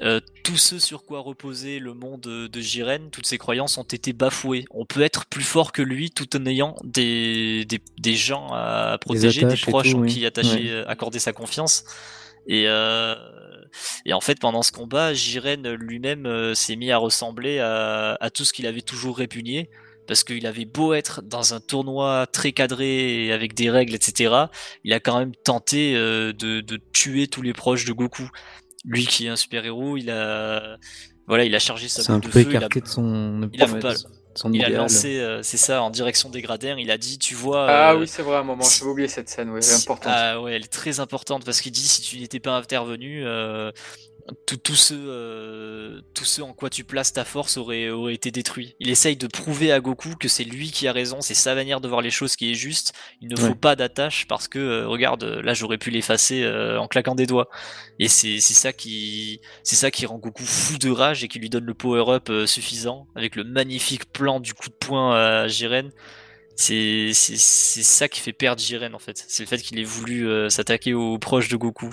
euh, tout ce sur quoi reposait le monde de Jiren, toutes ses croyances ont été bafouées. On peut être plus fort que lui tout en ayant des, des, des gens à protéger, des proches en qui attacher, euh, accorder sa confiance. Et, euh, et en fait, pendant ce combat, Jiren lui-même euh, s'est mis à ressembler à, à tout ce qu'il avait toujours répugné. Parce qu'il avait beau être dans un tournoi très cadré avec des règles, etc., il a quand même tenté de, de tuer tous les proches de Goku lui qui est un super héros, il a voilà, il a chargé sa boule de feu. il a, de son, il a, son il a lancé, euh, c'est ça, en direction des gradins. Il a dit, tu vois. Ah euh, oui, c'est vrai, un moment. Je vais oublier cette scène, ouais, importante. Ah ouais, elle est très importante parce qu'il dit, si tu n'étais pas intervenu, euh, tout, tout, ce, euh, tout ce en quoi tu places ta force aurait, aurait été détruit. Il essaye de prouver à Goku que c'est lui qui a raison, c'est sa manière de voir les choses qui est juste. Il ne faut pas d'attache parce que, euh, regarde, là j'aurais pu l'effacer euh, en claquant des doigts. Et c'est ça qui c'est ça qui rend Goku fou de rage et qui lui donne le power-up suffisant avec le magnifique plan du coup de poing à Jiren c'est ça qui fait perdre Jiren en fait. C'est le fait qu'il ait voulu s'attaquer aux proches de Goku.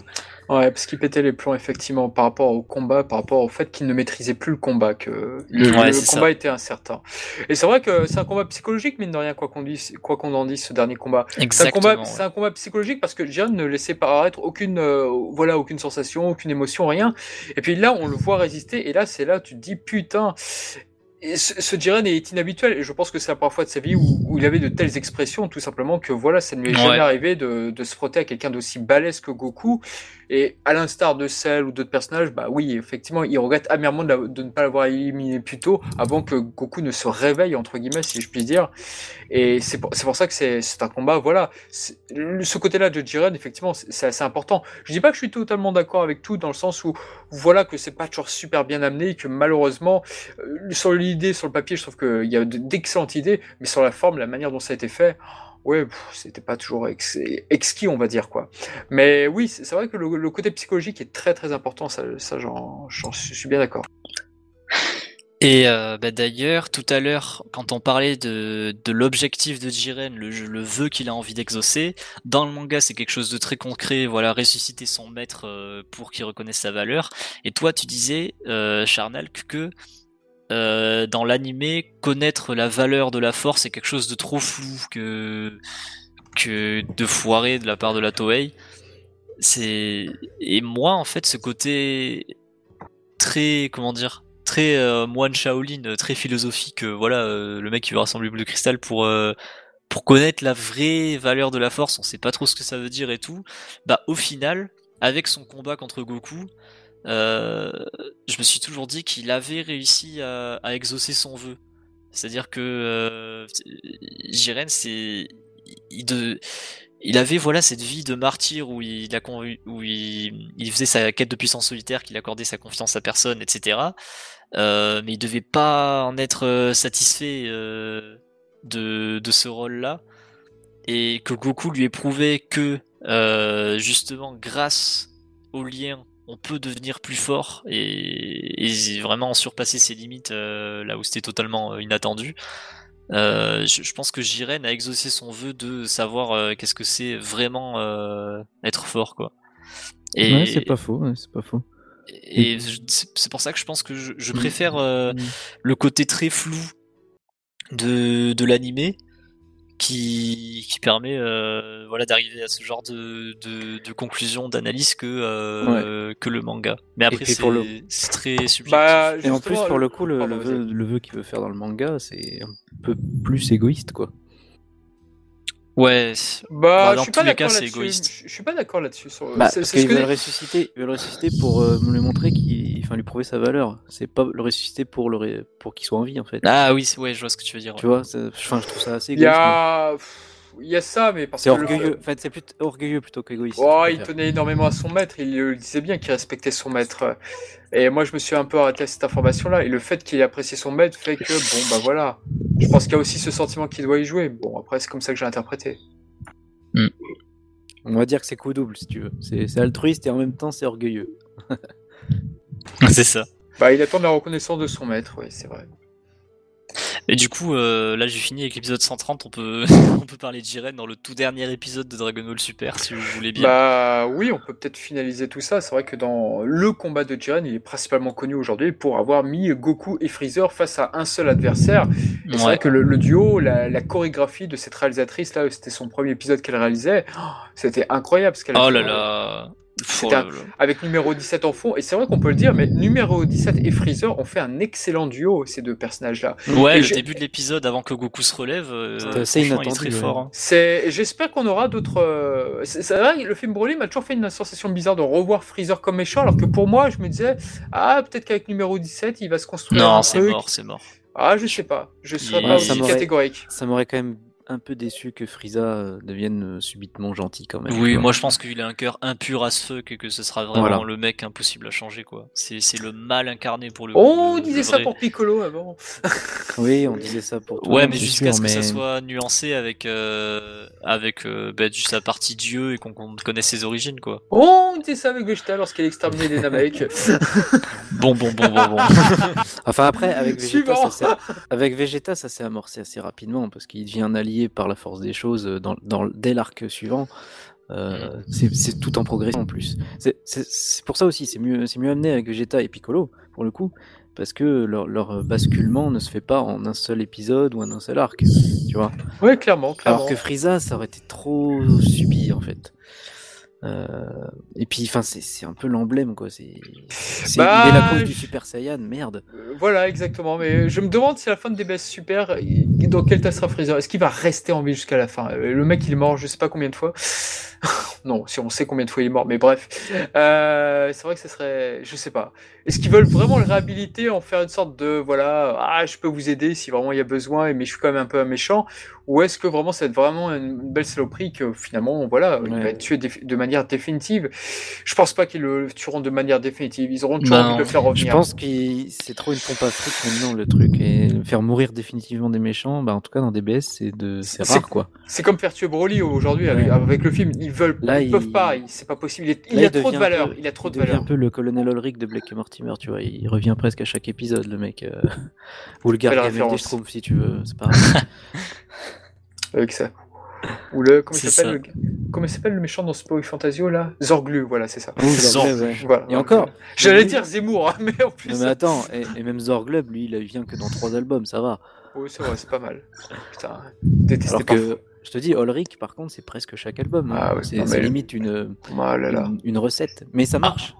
Ouais, parce qu'il pétait les plombs effectivement par rapport au combat, par rapport au fait qu'il ne maîtrisait plus le combat, que le, combat était incertain. Et c'est vrai que c'est un combat psychologique, mine de rien, quoi qu'on dise, quoi qu'on en dise, ce dernier combat. C'est un combat, un combat psychologique parce que Jiren ne laissait paraître aucune, euh, voilà, aucune sensation, aucune émotion, rien. Et puis là, on le voit résister, et là, c'est là, tu te dis, putain, et ce, ce Jiren est inhabituel et je pense que c'est la première fois de sa vie où, il avait de telles expressions tout simplement que voilà ça ne lui est jamais arrivé de, de, se frotter à quelqu'un d'aussi balèze que Goku et à l'instar de Cell ou d'autres personnages, bah oui, effectivement, il regrette amèrement de, ne pas l'avoir éliminé plus tôt, avant que Goku ne se réveille, entre guillemets, si je puis dire. Et c'est pour, pour, ça que c'est un combat, voilà. Ce côté-là de Jiren, effectivement, c'est assez important. Je dis pas que je suis totalement d'accord avec tout, dans le sens où, voilà, que c'est pas toujours super bien amené, et que malheureusement, euh, sur l'idée, sur le papier, je trouve qu'il y a d'excellentes idées, mais sur la forme, la manière dont ça a été fait, ouais, c'était pas toujours exquis, on va dire quoi. Mais oui, c'est vrai que le, côté psychologique est très très important, ça, ça j'en suis bien d'accord. Et euh, bah, d'ailleurs, tout à l'heure, quand on parlait de, l'objectif de Jiren, le, le vœu qu'il a envie d'exaucer, dans le manga, c'est quelque chose de très concret. Voilà, ressusciter son maître euh, pour qu'il reconnaisse sa valeur. Et toi, tu disais, euh, Charnal, que euh, dans l'animé, connaître la valeur de la force est quelque chose de trop flou que de foirer de la part de la Toei. C'est et moi en fait ce côté très comment dire très euh, moine Shaolin, très philosophique. Euh, voilà, le mec qui veut rassembler le cristal pour pour connaître la vraie valeur de la force. On sait pas trop ce que ça veut dire et tout. Bah au final, avec son combat contre Goku, euh, je me suis toujours dit qu'il avait réussi à, exaucer son vœu. C'est-à-dire que euh, Jiren, c'est il, il avait voilà cette vie de martyr où il a où il, faisait sa quête de puissance solitaire, qu'il accordait sa confiance à personne, etc. Euh, mais il devait pas en être satisfait de, de ce rôle-là et que Goku lui ait prouvé que justement grâce au lien on peut devenir plus fort et, vraiment surpasser ses limites euh, là où c'était totalement euh, inattendu. Euh, je, pense que Jiren a exaucé son vœu de savoir qu'est-ce que c'est vraiment être fort, quoi. Et, c'est pas faux, c'est pas faux. Et c'est pour ça que je pense que je, préfère mm. le côté très flou de, de l'animé qui, qui permet euh, voilà d'arriver à ce genre de, de, de conclusion d'analyse que euh, que le manga mais après c'est le... très subjectif bah, et en plus pour le coup le, le, vœu, le vœu qu'il veut faire dans le manga c'est un peu plus égoïste quoi Ouais. Bah, bah, dans je suis tous pas les cas, c'est égoïste. Je, suis pas d'accord là-dessus. Sur... Bah, parce qu'il veut le ressusciter, il veut le ressusciter pour euh, lui montrer qu'il, enfin, lui prouver sa valeur. C'est pas le ressusciter pour le, pour qu'il soit en vie, en fait. Ah oui, ouais, je vois ce que tu veux dire. Tu vois, enfin, je trouve ça assez. Il y a, il y a ça, mais parce c'est orgueilleux. En fait, c'est plus orgueilleux plutôt qu'égoïste. Oh, il tenait énormément à son maître. Il le disait bien qu'il respectait son maître. Et moi, je me suis un peu arrêté à cette information-là. Et le fait qu'il apprécie son maître fait que, bon, bah voilà. Je pense qu'il y a aussi ce sentiment qu'il doit y jouer. Bon, après, c'est comme ça que j'ai interprété. On va dire que c'est coup double, si tu veux. C'est altruiste et en même temps, c'est orgueilleux. c'est ça. Bah, il attend la reconnaissance de son maître, oui, c'est vrai. Et du coup, euh, là j'ai fini avec l'épisode 130, on peut, on peut parler de Jiren dans le tout dernier épisode de Dragon Ball Super, si vous voulez bien. Bah oui, on peut peut-être finaliser tout ça. C'est vrai que dans le combat de Jiren, il est principalement connu aujourd'hui pour avoir mis Goku et Freezer face à un seul adversaire. C'est vrai que le, duo, la, chorégraphie de cette réalisatrice, là, c'était son premier épisode qu'elle réalisait, oh, c'était incroyable. Parce qu'elle oh là là avec numéro 17 en fond, et c'est vrai qu'on peut le dire, mais numéro 17 et Freezer ont fait un excellent duo, ces deux personnages-là. Ouais, le début de l'épisode, avant que Goku se relève, euh, c'est très fort. Hein. C'est, j'espère qu'on aura d'autres. Euh, c'est vrai, le film Broly m'a toujours fait une sensation bizarre de revoir Freezer comme méchant, alors que pour moi, je me disais, ah, peut-être qu'avec numéro 17, il va se construire. Non, c'est mort, c'est mort. Ah, je sais pas, je serais pas aussi catégorique. Ça m'aurait quand même un peu déçu que Frieza euh, devienne euh, subitement gentil quand même. Oui, moi je pense qu'il a un cœur impur à ce fuck et que ce sera vraiment le mec impossible à changer quoi. C'est le mal incarné pour le. Oh, on disait ça pour Piccolo avant. oui, on disait ça pour. ouais, mais jusqu'à ce que ça soit nuancé avec euh, avec bah, sa partie dieu et qu'on connaisse ses origines quoi. Oh, on disait ça avec Vegeta lorsqu'il exterminé les Namek. bon, bon, bon, bon, bon. enfin après avec Vegeta, ça avec Vegeta, ça s'est amorcé assez rapidement parce qu'il devient un allié par la force des choses euh, dans, dans dès l'arc suivant. Euh, c'est tout en progression en plus. C'est pour ça aussi, c'est mieux, mieux amené avec Vegeta et Piccolo, pour le coup, parce que leur, leur, basculement ne se fait pas en un seul épisode ou en un seul arc, tu vois. Oui, clairement, clairement. Alors que Frieza, ça aurait été trop subi, en fait. Euh, et puis, enfin, c'est un peu l'emblème, quoi. C'est bah, la cause du Super Saiyan, merde. Euh, voilà, exactement. Mais je me demande si à la fin de DBS Super, dans quel tas sera Freezer? Est-ce qu'il va rester en vie jusqu'à la fin? Euh, Le mec, il est mort, je sais pas combien de fois. non, si on sait combien de fois il est mort, mais bref. Euh, c'est vrai que ce serait. Je sais pas. Est-ce qu'ils veulent vraiment le réhabiliter, en faire une sorte de. Voilà, ah, je peux vous aider si vraiment il y a besoin, mais je suis quand même un peu un méchant? Ou est-ce que vraiment c'est vraiment une belle saloperie que finalement, voilà, il va être tué de manière définitive Je pense pas qu'ils le tueront de manière définitive. Ils auront toujours envie de le faire revenir. Je pense que c'est trop une pompe à fric maintenant, le truc. Et faire mourir définitivement des méchants, bah, en tout cas dans DBS, c'est de... rare, quoi. C'est comme faire tuer Broly aujourd'hui avec, le film. Ils veulent ils peuvent pas, c'est pas possible. Il, il a trop de valeur. il a trop de valeur. un peu le colonel Ulrich de Blake Mortimer, tu vois. Il revient presque à chaque épisode, le mec. Euh... Ou le gars des Schtroumpfs, si tu veux. C'est pas Avec ça. Ou le comment il s'appelle le... comment s'appelle le méchant dans Spoil Fantasio là? Zorglu voilà c'est ça Zorglub voilà. et encore j'allais dire Zemmour hein, mais en plus mais attends et, même Zorglub lui il vient que dans trois albums ça va oui c'est vrai c'est pas mal putain détesté Alors que je te dis, Ulrich, par contre, c'est presque chaque album. Hein. Ah c'est limite une, oh une, recette. Mais ça marche.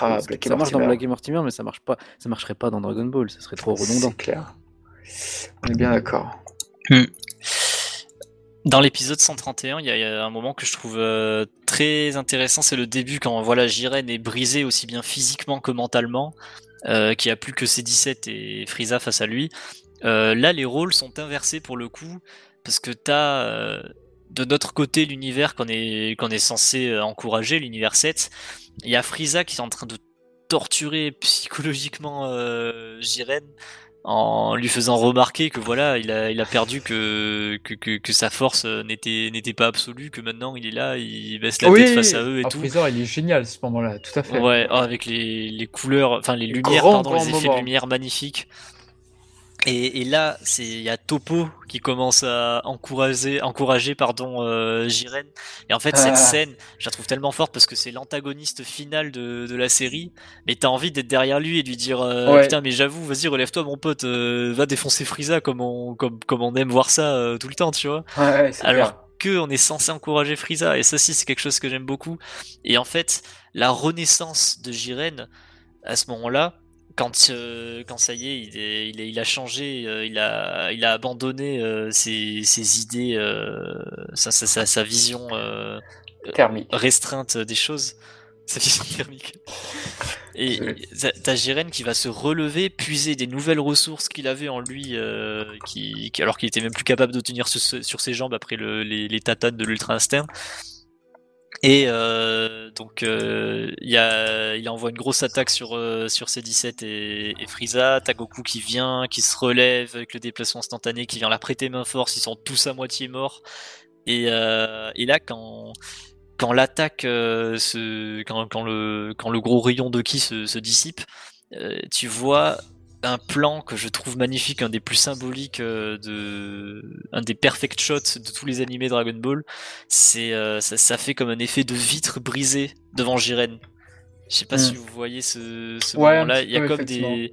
Ah, ça marche dans Black Mortimer, mais ça marche pas. Ça marcherait pas dans Dragon Ball. Ça serait trop redondant. C'est clair. On est bien d'accord. Hmm. Dans l'épisode 131, il y, a un moment que je trouve euh, très intéressant, c'est le début quand voilà Jiren est brisé aussi bien physiquement que mentalement, euh, qui a plus que ses 17 et Frieza face à lui. Euh, là, les rôles sont inversés pour le coup parce que t'as euh, de notre côté l'univers qu'on est, qu'on est censé euh, encourager, l'univers 7. Il y a Frieza qui est en train de torturer psychologiquement Jiren en lui faisant remarquer que voilà il a, il a perdu que, que, que, sa force n'était n'était pas absolue que maintenant il est là il baisse la tête face à eux et tout. Freezer il est génial ce moment-là tout à fait. Ouais oh, avec les, les couleurs enfin les lumières pardon les effets de lumière magnifiques et, et, là, c'est il y a Topo qui commence à encourager, encourager pardon euh, Jiren. Et en fait, cette ah. scène, je la trouve tellement forte parce que c'est l'antagoniste final de, de, la série. Mais t'as envie d'être derrière lui et de lui dire euh, putain, mais j'avoue, vas-y, relève-toi, mon pote, euh, va défoncer Frieza comme on comme comme on aime voir ça euh, tout le temps, tu vois. Ouais, Alors que on est censé encourager Frieza et ça, si c'est quelque chose que j'aime beaucoup. Et en fait, la renaissance de Jiren à ce moment-là quand, euh, quand ça y est, il, est, il, il a changé, euh, il, a, il a abandonné euh, ses, ses, idées, sa, sa, sa, vision thermique restreinte des choses, sa vision thermique. Et t'as Jiren qui va se relever, puiser des nouvelles ressources qu'il avait en lui, qui, alors qu'il était même plus capable de tenir sur, ses jambes après le, les, les tatanes de l'ultra instinct. Et euh, donc euh, il, a, il envoie une grosse attaque sur euh, sur C17 et, et Frieza. T'as Goku qui vient, qui se relève avec le déplacement instantané, qui vient la prêter main force. Ils sont tous à moitié morts. Et, là quand quand l'attaque quand, quand le quand le gros rayon de ki se dissipe, tu vois un plan que je trouve magnifique, un des plus symboliques de, un des perfect shots de tous les animés Dragon Ball. C'est ça, fait comme un effet de vitre brisée devant Jiren. Je sais pas Mm. si vous voyez ce, ce Ouais, un moment-là. Il y a comme des,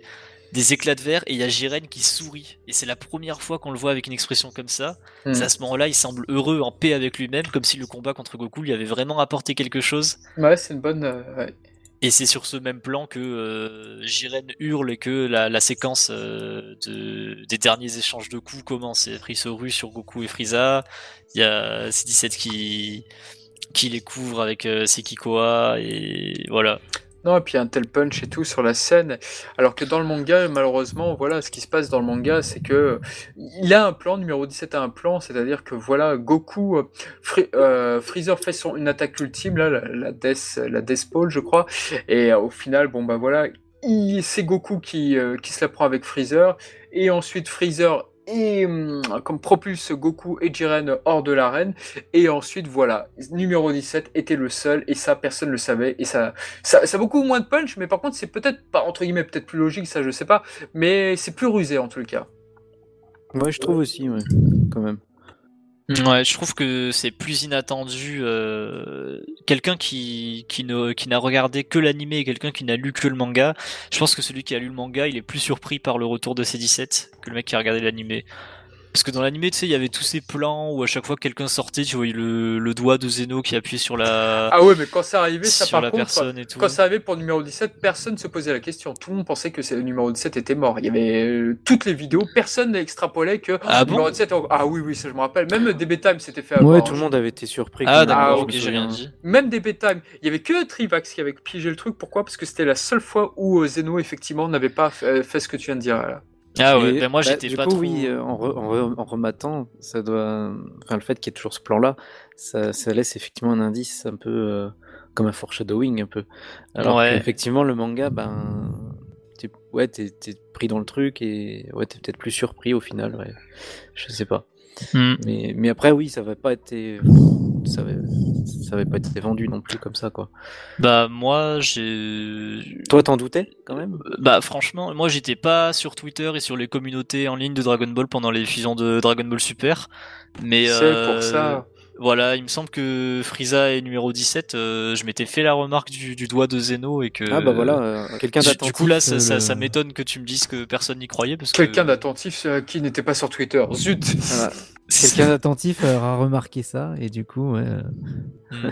des éclats de verre et il y a Jiren qui sourit. Et c'est la première fois qu'on le voit avec une expression comme ça. Mm. C'est à ce moment-là, il semble heureux, en paix avec lui-même, comme si le combat contre Goku lui avait vraiment apporté quelque chose. Ouais, c'est une bonne. euh, ouais. Et c'est sur ce même plan que euh, Jiren hurle et que la, séquence euh, de, des derniers échanges de coups commence. Rue sur Goku et Frieza. Il y a C17 qui, qui les couvre avec euh, Sekikoa. Et voilà. Et puis un tel punch et tout sur la scène. Alors que dans le manga, malheureusement, voilà, ce qui se passe dans le manga, c'est que il a un plan, numéro 17 a un plan, c'est-à-dire que voilà, Goku, euh, euh, Freezer fait son, une attaque ultime, la, la Death, la Death Ball, je crois, et euh, au final, bon bah voilà, il- c'est Goku qui, qui se la prend avec Freezer, et ensuite Freezer et hum, comme propulse Goku et Jiren hors de l'arène et ensuite voilà numéro 17 était le seul et ça personne le savait et ça ça, ça a beaucoup moins de punch, mais par contre, c'est peut-être pas, entre guillemets, peut-être plus logique, ça je sais pas, mais c'est plus rusé en tout cas. Ouais, je trouve aussi, ouais, quand même. Ouais, je trouve que c'est plus inattendu. euh, quelqu'un qui, qui, qui n'a regardé que l'animé et quelqu'un qui n'a lu que le manga, je pense que celui qui a lu le manga, il est plus surpris par le retour de C17 que le mec qui a regardé l'animé. Parce que dans l'animé, tu sais, il y avait tous ces plans où à chaque fois que quelqu'un sortait, tu voyais le, le doigt de Zeno qui appuyait sur la, Ah ouais, mais quand c'est arrivé, ça sur par la contre, personne et tout. quand c'est arrivé pour le numéro 17, personne ne se posait la question. Tout le monde pensait que le numéro 17 était mort. Il y avait euh, toutes les vidéos, personne n'extrapolait que Ah le bon numéro 17 était- Ah oui, oui, ça je me rappelle. Même DB Time s'était fait avoir. Ouais, tout le monde avait été surpris. Ah d'accord, je ok, j'ai rien dit. Même DB Time. Il y avait que Trivax qui avait piégé le truc. Pourquoi? Parce que c'était la seule fois où euh, Zeno, effectivement, n'avait pas fait, fait ce que tu viens de dire. là. Ah ouais, ben moi bah, j'étais du pas coup, trop. oui, euh, en, re- en, re- en rematant, ça doit. Enfin, le fait qu'il y ait toujours ce plan-là, ça, ça laisse effectivement un indice un peu euh, comme un foreshadowing, un peu. Alors Ouais. effectivement, le manga, ben. t'es- Ouais, t'es t'es pris dans le truc et ouais, t'es peut-être plus surpris au final, ouais. Je sais pas. Hmm. Mais, mais après, oui, ça va pas été. Ça va, ça va pas été vendu non plus comme ça, quoi. Bah moi j'ai Toi, t'en doutais quand même? Bah franchement, moi j'étais pas sur Twitter et sur les communautés en ligne de Dragon Ball pendant les fusions de Dragon Ball Super, mais C'est euh, pour ça. Voilà, il me semble que Frieza est numéro 17. euh, je m'étais fait la remarque du, du doigt de Zeno et que. Ah bah voilà, euh, quelqu'un Du, d'attentif. du coup là, ça, euh, ça, m'étonne que tu me dises que personne n'y croyait parce Quelqu'un que. d'attentif euh, qui n'était pas sur Twitter. Zut Voilà. Quelqu'un d'attentif aura remarqué ça et du coup, ouais, euh,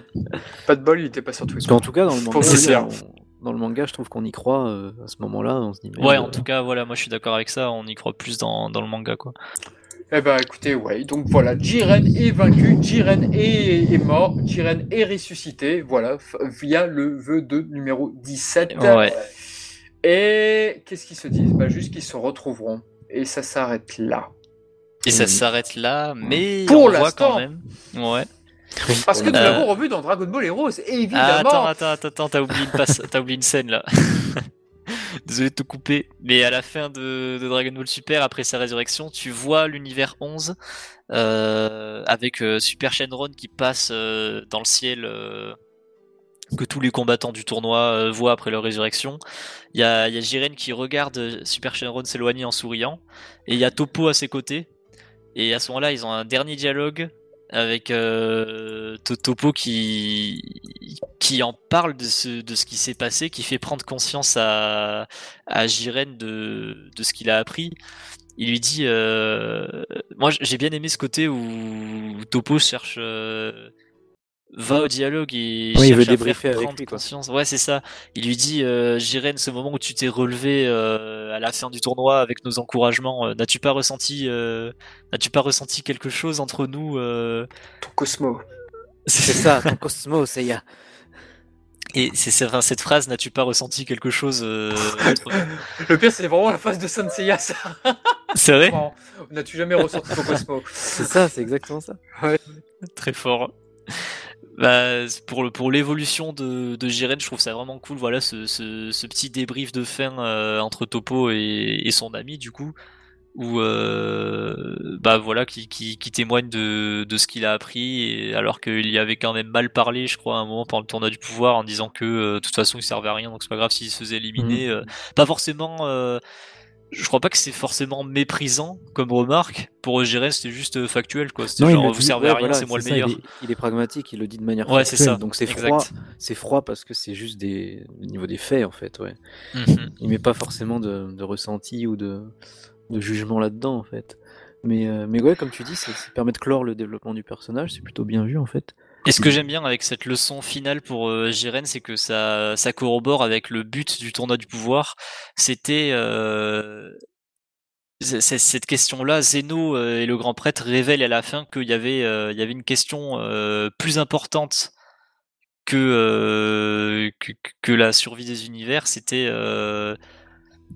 Pas de bol, il n'était pas sur Parce Twitter. qu'en tout cas, dans le manga, on- dans le manga, je trouve qu'on y croit euh, à ce moment-là. On se dit, mais, Ouais, euh, en tout cas, voilà, moi je suis d'accord avec ça. On y croit plus dans, dans le manga, quoi. Eh ben écoutez, ouais, donc voilà, Jiren est vaincu, Jiren est, est mort, Jiren est ressuscité, voilà, via le vœu de numéro 17. Ouais. Et qu'est-ce qu'ils se disent? Bah juste qu'ils se retrouveront. Et ça s'arrête là. Et ça Mhm. s'arrête là, mais Pour on voit l'instant. quand même. Ouais. Parce que nous Euh. l'avons revu dans Dragon Ball Heroes, Ah, évidemment attends, attends, attends, attends, t'as oublié une passe, t'as oublié une scène là. Désolé de te couper, mais à la fin de, Dragon Ball Super, après sa résurrection, tu vois l'univers 11 euh, avec euh, Super Shenron qui passe euh, dans le ciel que tous les combattants du tournoi voient après leur résurrection. Il y a, y a Jiren qui regarde Super Shenron s'éloigner en souriant, et il y a Topo à ses côtés. Et à ce moment-là, ils ont un dernier dialogue avec euh, To- Topo qui qui en parle de ce de ce qui s'est passé, qui fait prendre conscience à à Jiren de de ce qu'il a appris. Il lui dit, euh, moi j'ai bien aimé ce côté où Topo cherche euh, va au dialogue et Oui, il veut à faire débriefer avec prendre lui, quoi. conscience. Ouais, c'est ça. Il lui dit, euh, Jiren, ce moment où tu t'es relevé euh, à la fin du tournoi avec nos encouragements, euh, n'as-tu pas ressenti, euh, n'as-tu pas ressenti quelque chose entre nous euh... Ton Cosmo. C'est ça, ton Cosmo, c'est ya. Et c'est enfin, cette phrase, n'as-tu pas ressenti quelque chose euh, entre Le pire, c'est vraiment la phase de Senseiya, ça. C'est vrai? N'as-tu jamais ressenti ton Cosmo? C'est ça, c'est exactement ça. très fort. Bah, pour le- pour l'évolution de, de Jiren, je trouve ça vraiment cool. Voilà, ce, ce, ce petit débrief de fin euh, entre Topo et, et son ami, du coup. où euh, bah voilà qui, qui, qui témoigne de, de ce qu'il a appris et alors qu'il y avait quand même mal parlé je crois à un moment pendant le tournoi du pouvoir en disant que euh, de toute façon il servait à rien donc c'est pas grave s'il se faisait éliminer euh, pas forcément euh, je crois pas que c'est forcément méprisant comme remarque pour Jiren c'était juste factuel quoi c'était genre vous servez à rien voilà, c'est moi le ça, meilleur Il est, il est pragmatique, il le dit de manière Ouais, c'est ça, donc c'est froid. C'est froid parce que c'est juste des au niveau des faits en fait, ouais. Mhm. Il met pas forcément de, de ressenti ou de, de jugement là-dedans en fait. Mais, euh, mais ouais, comme tu dis, ça, ça permet de clore le développement du personnage, c'est plutôt bien vu en fait. Et ce que j'aime bien avec cette leçon finale pour euh, Jiren, c'est que ça, ça corrobore avec le but du tournoi du pouvoir. C'était euh, cette question-là. Zeno euh, et le grand prêtre révèlent à la fin qu'il y avait, y avait une question plus importante que, que que la survie des univers. C'était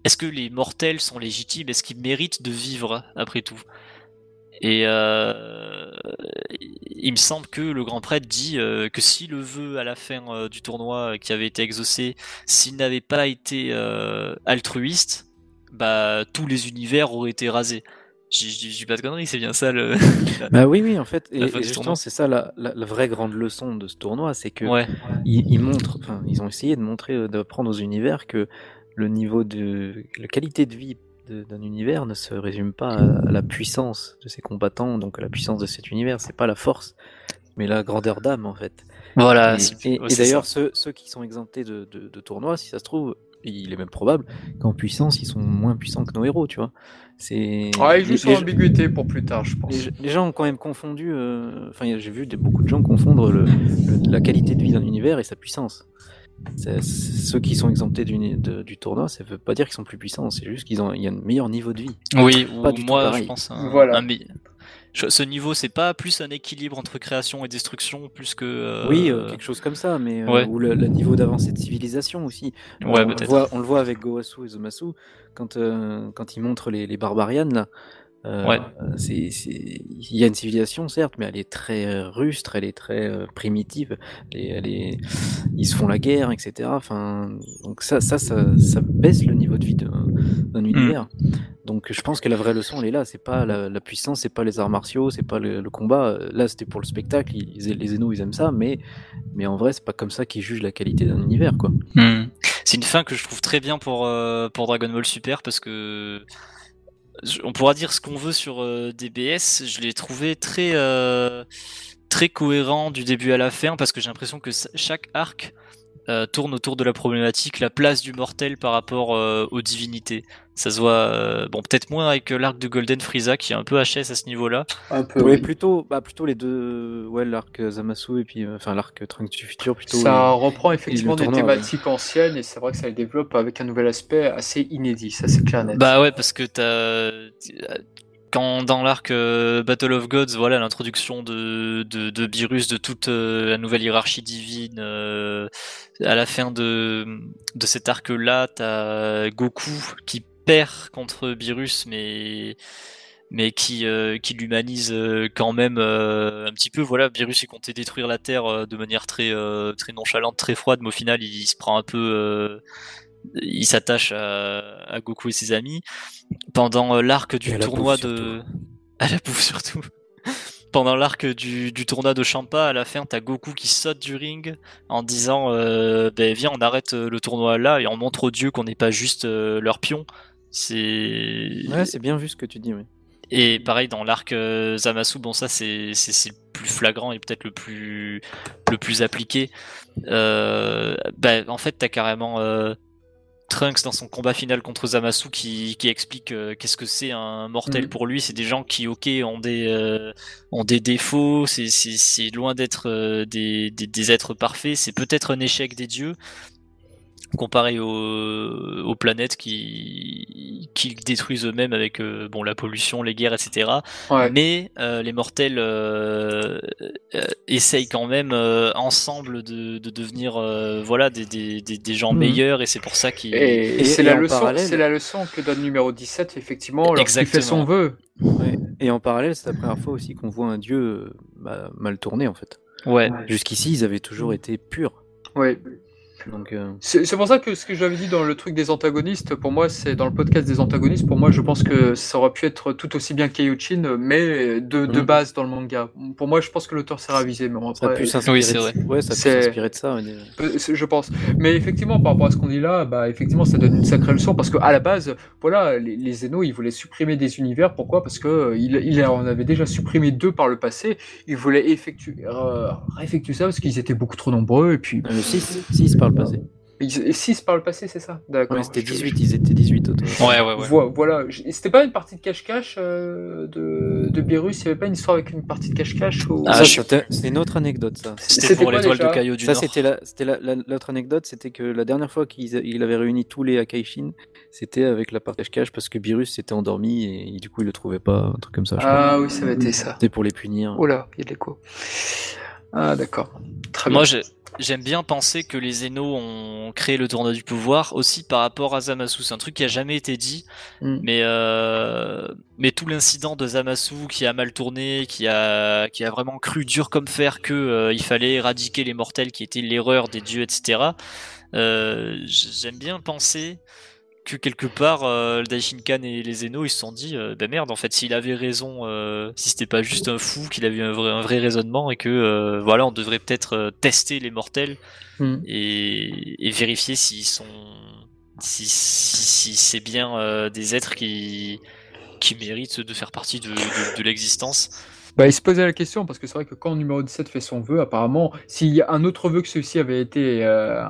est-ce que les mortels sont légitimes? Est-ce qu'ils méritent de vivre après tout? Et euh, il me semble que le grand prêtre dit euh, que si le vœu à la fin euh, du tournoi qui avait été exaucé, s'il n'avait pas été altruiste, bah tous les univers auraient été rasés. Je dis pas de conneries, c'est bien ça le. Bah oui, oui, en fait, et, et justement, c'est ça la, la, la vraie grande leçon de ce tournoi, c'est que ouais. ils, ils montrent, ils ont essayé de montrer, euh, d'apprendre aux univers que le niveau de, la qualité de vie de- d'un univers ne se résume pas à, à la puissance de ses combattants, donc à la puissance de cet univers, c'est pas la force, mais la grandeur d'âme en fait. Voilà. et ouais, d'ailleurs, ceux, ceux qui sont exemptés de, de, de tournois, si ça se trouve, il est même probable qu'en puissance, ils sont moins puissants que nos héros, tu vois. C'est Ah, il joue les- sur l'ambiguïté pour plus tard, je pense. les, les gens ont quand même confondu, euh, enfin j'ai vu des, beaucoup de gens confondre le, le- la qualité de vie d'un univers et sa puissance. C'est- c'est- ceux qui sont exemptés du, de- du tournoi, ça veut pas dire qu'ils sont plus puissants, c'est juste qu'ils ont il y a un meilleur niveau de vie. Oui, pas ou du tout moi je pareil. pense un, Voilà. un je- ce niveau c'est pas plus un équilibre entre création et destruction plus que. euh, Oui, euh, quelque chose comme ça, mais euh, ou le, le niveau d'avancée de civilisation aussi. Ouais, on, le voit, on le voit avec Goasu et Zomasu quand euh, quand ils montrent les, les barbarians là. Euh, Ouais. c'est. Il y a une civilisation, certes, mais elle est très euh, rustre, elle est très euh, primitive. Est, elle est- Ils se font la guerre, etc. Enfin, donc ça, ça, ça, ça baisse le niveau de vie d'un, d'un univers. Donc je pense que la vraie leçon, elle est là. C'est pas la, la puissance, c'est pas les arts martiaux, c'est pas le, le combat. Là, c'était pour le spectacle. Ils, les Zénos, ils aiment ça, mais, mais en vrai, c'est pas comme ça qu'ils jugent la qualité d'un univers, quoi. Hmm. C'est une fin que je trouve très bien pour, euh, pour Dragon Ball Super parce que on pourra dire ce qu'on veut sur euh, DBS. Je l'ai trouvé très, euh, très cohérent du début à la fin parce que j'ai l'impression que chaque arc euh, tourne autour de la problématique, la place du mortel par rapport euh, aux divinités. Ça se voit, euh, bon, peut-être moins avec euh, l'arc de Golden Frieza qui est un peu HS à ce niveau-là. Un peu. Ouais, oui. plutôt, bah, plutôt les deux, ouais, l'arc Zamasu et puis, euh, enfin, l'arc Trunks du futur, plutôt. Ça reprend effectivement des tournoi, thématiques anciennes et c'est vrai que ça les développe avec un nouvel aspect assez inédit, ça c'est clair net. Bah ouais, parce que t'as quand dans l'arc euh, Battle of Gods, voilà l'introduction de, de de Beerus, de toute euh, la nouvelle hiérarchie divine. euh, à la fin de de cet arc-là, t'as Goku qui perd contre Beerus, mais mais qui qui l'humanise quand même un petit peu. Voilà, Beerus il comptait détruire la Terre de manière très très nonchalante, très froide, mais au final il, se prend un peu il s'attache à, à Goku et ses amis. Pendant euh, l'arc du tournoi de... À la bouffe surtout. Pendant l'arc du, du tournoi de Champa, à la fin, t'as Goku qui saute du ring en disant euh, ben, Viens, on arrête euh, le tournoi là et on montre aux dieux qu'on n'est pas juste euh, leur pion. C'est... Ouais, c'est bien vu ce que tu dis, oui. Et pareil dans l'arc euh, Zamasu, bon ça c'est c'est c'est le plus flagrant et peut-être le plus le plus appliqué. Euh, bah, en fait t'as carrément euh, Trunks dans son combat final contre Zamasu qui qui explique euh, qu'est-ce que c'est un mortel Mhm. pour lui. C'est des gens qui ok ont des euh, ont des défauts. C'est c'est c'est loin d'être euh, des, des des êtres parfaits. C'est peut-être un échec des dieux comparé aux, aux planètes qui, qui détruisent eux-mêmes avec euh, bon la pollution, les guerres, etc. Ouais. Mais euh, les mortels euh, euh, essayent quand même euh, ensemble de, de devenir euh, voilà des, des, des, des gens Mhm. meilleurs et c'est pour ça qu'ils Et, Et- c'est la leçon, parallèle- c'est la leçon que donne numéro 17 effectivement lorsqu'il fait son vœu. Ouais. Et en parallèle, c'est la première fois aussi qu'on voit un dieu bah, mal tourné, en fait. ouais Jusqu'ici, ils avaient toujours été purs. Ouais. Donc, euh, C'est c'est pour ça que ce que j'avais dit dans le truc des antagonistes, pour moi, c'est dans le podcast des antagonistes, pour moi, je pense que ça aurait pu être tout aussi bien Kaiochin, mais de, de Mhm. base dans le manga. Pour moi, je pense que l'auteur s'est ravisé, mais bon, ça a après, pu s'inspirer. oui, c'est de- vrai. Ouais, ça a pu C'est- s'inspirer de ça. Euh, Je pense. Mais effectivement, par rapport à ce qu'on dit là, bah, effectivement, ça donne une sacrée leçon parce que à la base, voilà, les, les Zeno, ils voulaient supprimer des univers. Pourquoi? Parce que euh, il, il en avait déjà supprimé deux par le passé. Ils voulaient effectuer, euh, réeffectuer ça parce qu'ils étaient beaucoup trop nombreux. Et puis, Euh, 6, 6 par le passé. ils- six par le passé, c'est ça D'accord. Ouais, c'était Je- 18, ils étaient 18 au total. Ouais, ouais, ouais. Vo- Voilà, Je- c'était pas une partie de cache-cache euh, de, de Beerus, il y avait pas une histoire avec une partie de cache-cache ou... Ah, Ça, je- c'était- c'est une autre anecdote, ça. C'était pour l'étoile de déjà Caillou du Ça, Nord. c'était la, c'était la, la- l'autre anecdote, c'était que la dernière fois qu'il il avait réuni tous les Akaishin, c'était avec la partie cache parce que Beerus s'était endormi et, du coup il le trouvait pas, un truc comme ça. Je crois. Ah oui, ça avait été ça. C'était pour les punir. Oh là, il y a de l'écho. Ah d'accord. Très Moi, bien. J'ai- j'aime bien penser que les Zeno ont créé le tournoi du pouvoir aussi par rapport à Zamasu. C'est un truc qui a jamais été dit, Mm. mais euh, mais tout l'incident de Zamasu qui a mal tourné, qui a qui a vraiment cru dur comme fer que euh, il fallait éradiquer les mortels, qui était l'erreur des dieux, etc. Euh, j'aime bien penser que quelque part euh, le Daishinkan et les Zeno ils se sont dit euh, bah merde en fait s'il avait raison euh, si c'était pas juste un fou qu'il avait un vrai, un vrai raisonnement et que euh, voilà on devrait peut-être euh, tester les mortels Hmm. et, et vérifier s'ils sont si, si, si c'est bien euh, des êtres qui qui méritent de faire partie de, de, de l'existence Bah, il se posait la question parce que c'est vrai que quand numéro 17 fait son vœu, apparemment, s'il y a un autre vœu que celui-ci avait été euh,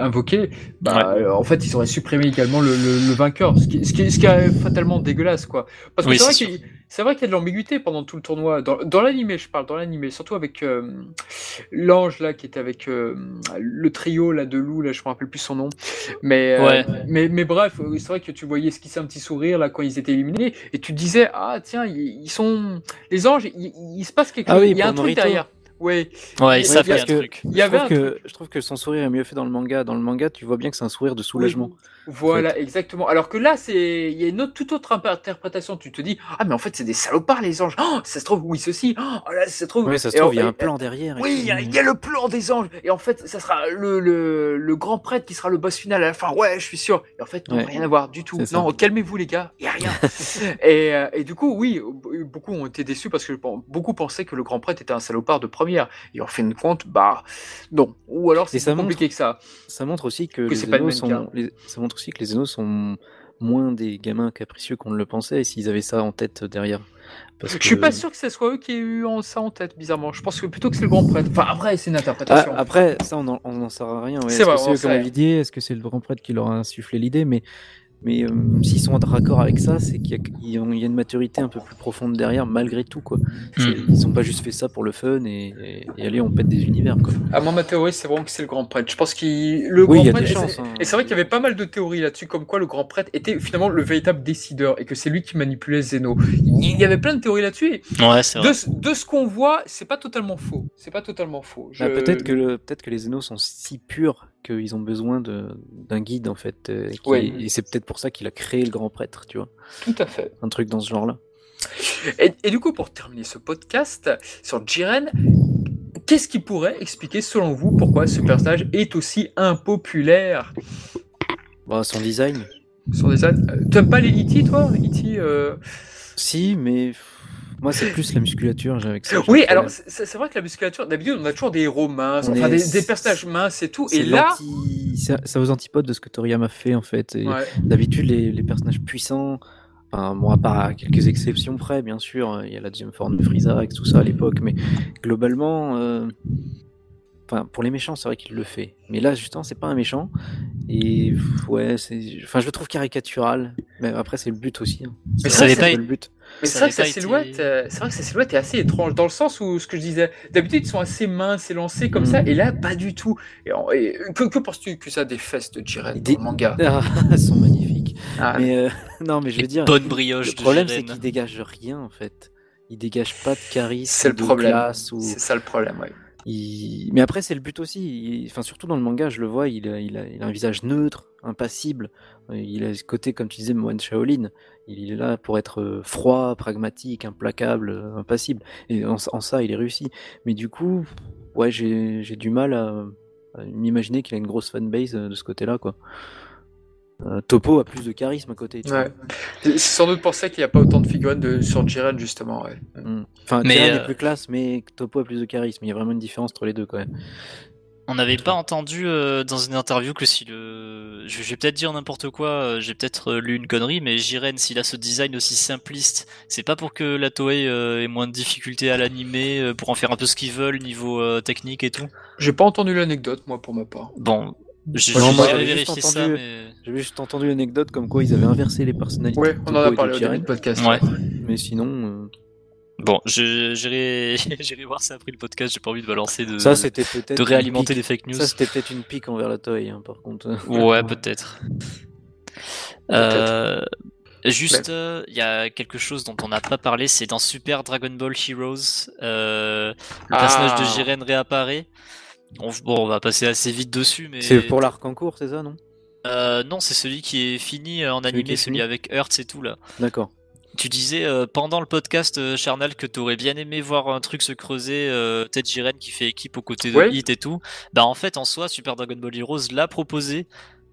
invoqué, bah, euh, en fait, ils auraient supprimé également le, le- le vainqueur, ce qui, ce, qui, ce qui est fatalement dégueulasse, quoi. Parce que Oui, c'est vrai c'est vrai qu'il y a de l'ambiguïté pendant tout le tournoi. Dans, dans l'animé, je parle, dans l'animé, surtout avec euh, l'ange là qui était avec euh, le trio là de loup, là, je me rappelle plus son nom. Mais, euh, Ouais. mais, mais bref, c'est vrai que tu voyais esquisser un petit sourire là quand ils étaient éliminés, et tu te disais ah tiens ils, ils sont les anges, il, se passe quelque Ah chose, oui, il y a un truc Norito. derrière. Ouais, ouais ils Ouais, savent qu'il y a parce un que- truc il y je, avait trouve un que, je trouve que son sourire est mieux fait dans le manga. Dans le manga, tu vois bien que c'est un sourire de soulagement. Voilà, exactement. Alors que là, c'est, il y a une autre, toute autre interprétation. Tu te dis, ah, mais en fait, c'est des salopards, les anges. Oh, ça se trouve, oui, ceci. Oh, là, ça se trouve. Oui, ça se trouve, il y a un plan derrière. Oui, il y, a- il y a le plan des anges. Et en fait, ça sera le, le, le grand prêtre qui sera le boss final à la fin. Ouais, je suis sûr. Et en fait, non, Ouais. rien à voir du tout. Non, calmez-vous, les gars. Il y a rien. et, euh, et du coup, oui, beaucoup ont été déçus parce que beaucoup pensaient que le grand prêtre était un salopard de première. Et en fin de compte, bah, non. Ou alors, c'est compliqué que ça. Ça montre aussi que, Que les c'est pas sont, les- ça montre que les Zeno sont moins des gamins capricieux qu'on ne le pensait s'ils avaient ça en tête derrière. Parce Je suis que- pas sûr que ce soit eux qui aient eu ça en tête, bizarrement. Je pense que plutôt que c'est le grand prêtre. Enfin, après, c'est une Ah, interprétation. après, ça, on n'en saura rien. ouais. Est-ce que c'est eux qui ont Est-ce que c'est le grand prêtre qui leur a insufflé l'idée? Mais, mais euh, s'ils sont en raccord avec ça, c'est qu'il y, a- y une maturité un peu plus profonde derrière, malgré tout. Quoi. C'est- Mm. Ils n'ont pas juste fait ça pour le fun et, et, et allez, on pète des univers. Quoi. À moi, ma théorie, c'est vraiment que c'est le grand prêtre. Je pense qu'il. Le Oui, grand il y a prêtre. chances. c'est- hein. Et c'est vrai qu'il y avait pas mal de théories là-dessus, comme quoi le grand prêtre était finalement le véritable décideur et que c'est lui qui manipulait Zeno. Il y avait plein de théories là-dessus. et ouais c'est vrai De, ce- de ce qu'on voit, c'est pas totalement faux. C'est pas totalement faux. Je- Bah, peut-être que le, peut-être que les Zeno sont si purs qu'ils ont besoin d'un guide en fait. euh, qui-. Et c'est peut-être pour ça qu'il a créé le grand prêtre, tu vois. Tout à fait. Un truc dans ce genre-là. Et, et du coup, pour terminer ce podcast sur Jiren, qu'est-ce qui pourrait expliquer, selon vous, pourquoi ce personnage est aussi impopulaire? Bah, son design. sur des ânes Euh, T'aimes pas les E.T., toi E.T., euh, Si, mais moi c'est plus la musculature. j'ai avec ça. Oui, alors c'est vrai que la musculature, d'habitude, on a toujours des héros minces, On enfin est- des, des personnages minces et tout. Et là, c'est aux antipodes de ce que Toriyama fait en fait. Et ouais, D'habitude, les, les personnages puissants, enfin, bon, à part quelques exceptions près, bien sûr, euh, il y a la deuxième forme de Frieza avec tout ça à l'époque, mais globalement, euh, enfin, pour les méchants, c'est vrai qu'il le fait. Mais là, justement, c'est pas un méchant. Et ouais, c'est, enfin, je le trouve caricatural. Mais après, c'est le but aussi. hein. Mais C'est ça été- le but. mais Ça c'est vrai été- silhouette, euh, c'est vrai que sa silhouette est assez étrange dans le sens où ce que je disais, d'habitude ils sont assez minces, élancés comme Mm. ça, et là pas du tout. Et, en- et que, que penses-tu que ça des fesses de Jiren dans Des- le manga? Ah, elles sont magnifiques. Ah, Mais euh, non, mais je veux dire, bonnes brioches le problème, c'est qu'il dégage rien en fait. Il dégage pas de charisme, C'est le de problème. classe ou. C'est ça le problème, ouais. Mais après, c'est le but aussi. Surtout dans le manga, je le vois, il a, un visage neutre, impassible. Euh, Il a ce côté, comme tu disais, Moine Shaolin. Il est là pour être euh, froid, pragmatique, implacable, euh, impassible. Et en, ça, il est réussi. Mais du coup, ouais, j'ai du mal à, euh, m'imaginer qu'il a une grosse fanbase de ce côté-là, quoi. Euh, Topo a plus de charisme à côté. tu Ouais. C'est sans doute pour ça qu'il n'y a pas autant de figurines de... sur Jiren, justement. Ouais. vois. Mm. Enfin, Mais, Jiren euh, est plus classe, mais Topo a plus de charisme. Il y a vraiment une différence entre les deux, quand même. On n'avait pas entendu euh, dans une interview que si le. Je vais peut-être dire n'importe quoi, euh, j'ai peut-être euh, lu une connerie, mais Jiren, s'il a ce design aussi simpliste, c'est pas pour que la Toei euh, ait moins de difficultés à l'animer, euh, pour en faire un peu ce qu'ils veulent niveau euh, technique et tout. J'ai pas entendu l'anecdote, moi, pour ma part. Bon, j'ai juste ça, entendu- mais. Juste entendu l'anecdote comme quoi ils avaient inversé les personnalités. Ouais, on en a parlé de au début du podcast. Ouais. Mais sinon, Bon, je- j'irai j'irai voir ça après le podcast, j'ai pas envie de balancer de, euh, ça c'était peut-être. de réalimenter les fake news. Ça c'était peut-être une pique envers la Toei, hein, par contre. Ouais, peut-être. Euh, juste, euh, il y a quelque chose dont on n'a pas parlé, c'est dans Super Dragon Ball Heroes, euh, le Ah. personnage de Jiren réapparaît. On, bon, on va passer assez vite dessus, mais C'est pour l'arc en cours, c'est ça, non? Euh, non, c'est celui qui est fini euh, en Celui animé, celui avec Hertz et tout là. D'accord. Tu disais euh, pendant le podcast euh, Charnal que t'aurais bien aimé voir un truc se creuser, euh, peut-être Jiren qui fait équipe aux côtés de Ouais. Hit et tout. Bah en fait en soi Super Dragon Ball Heroes l'a proposé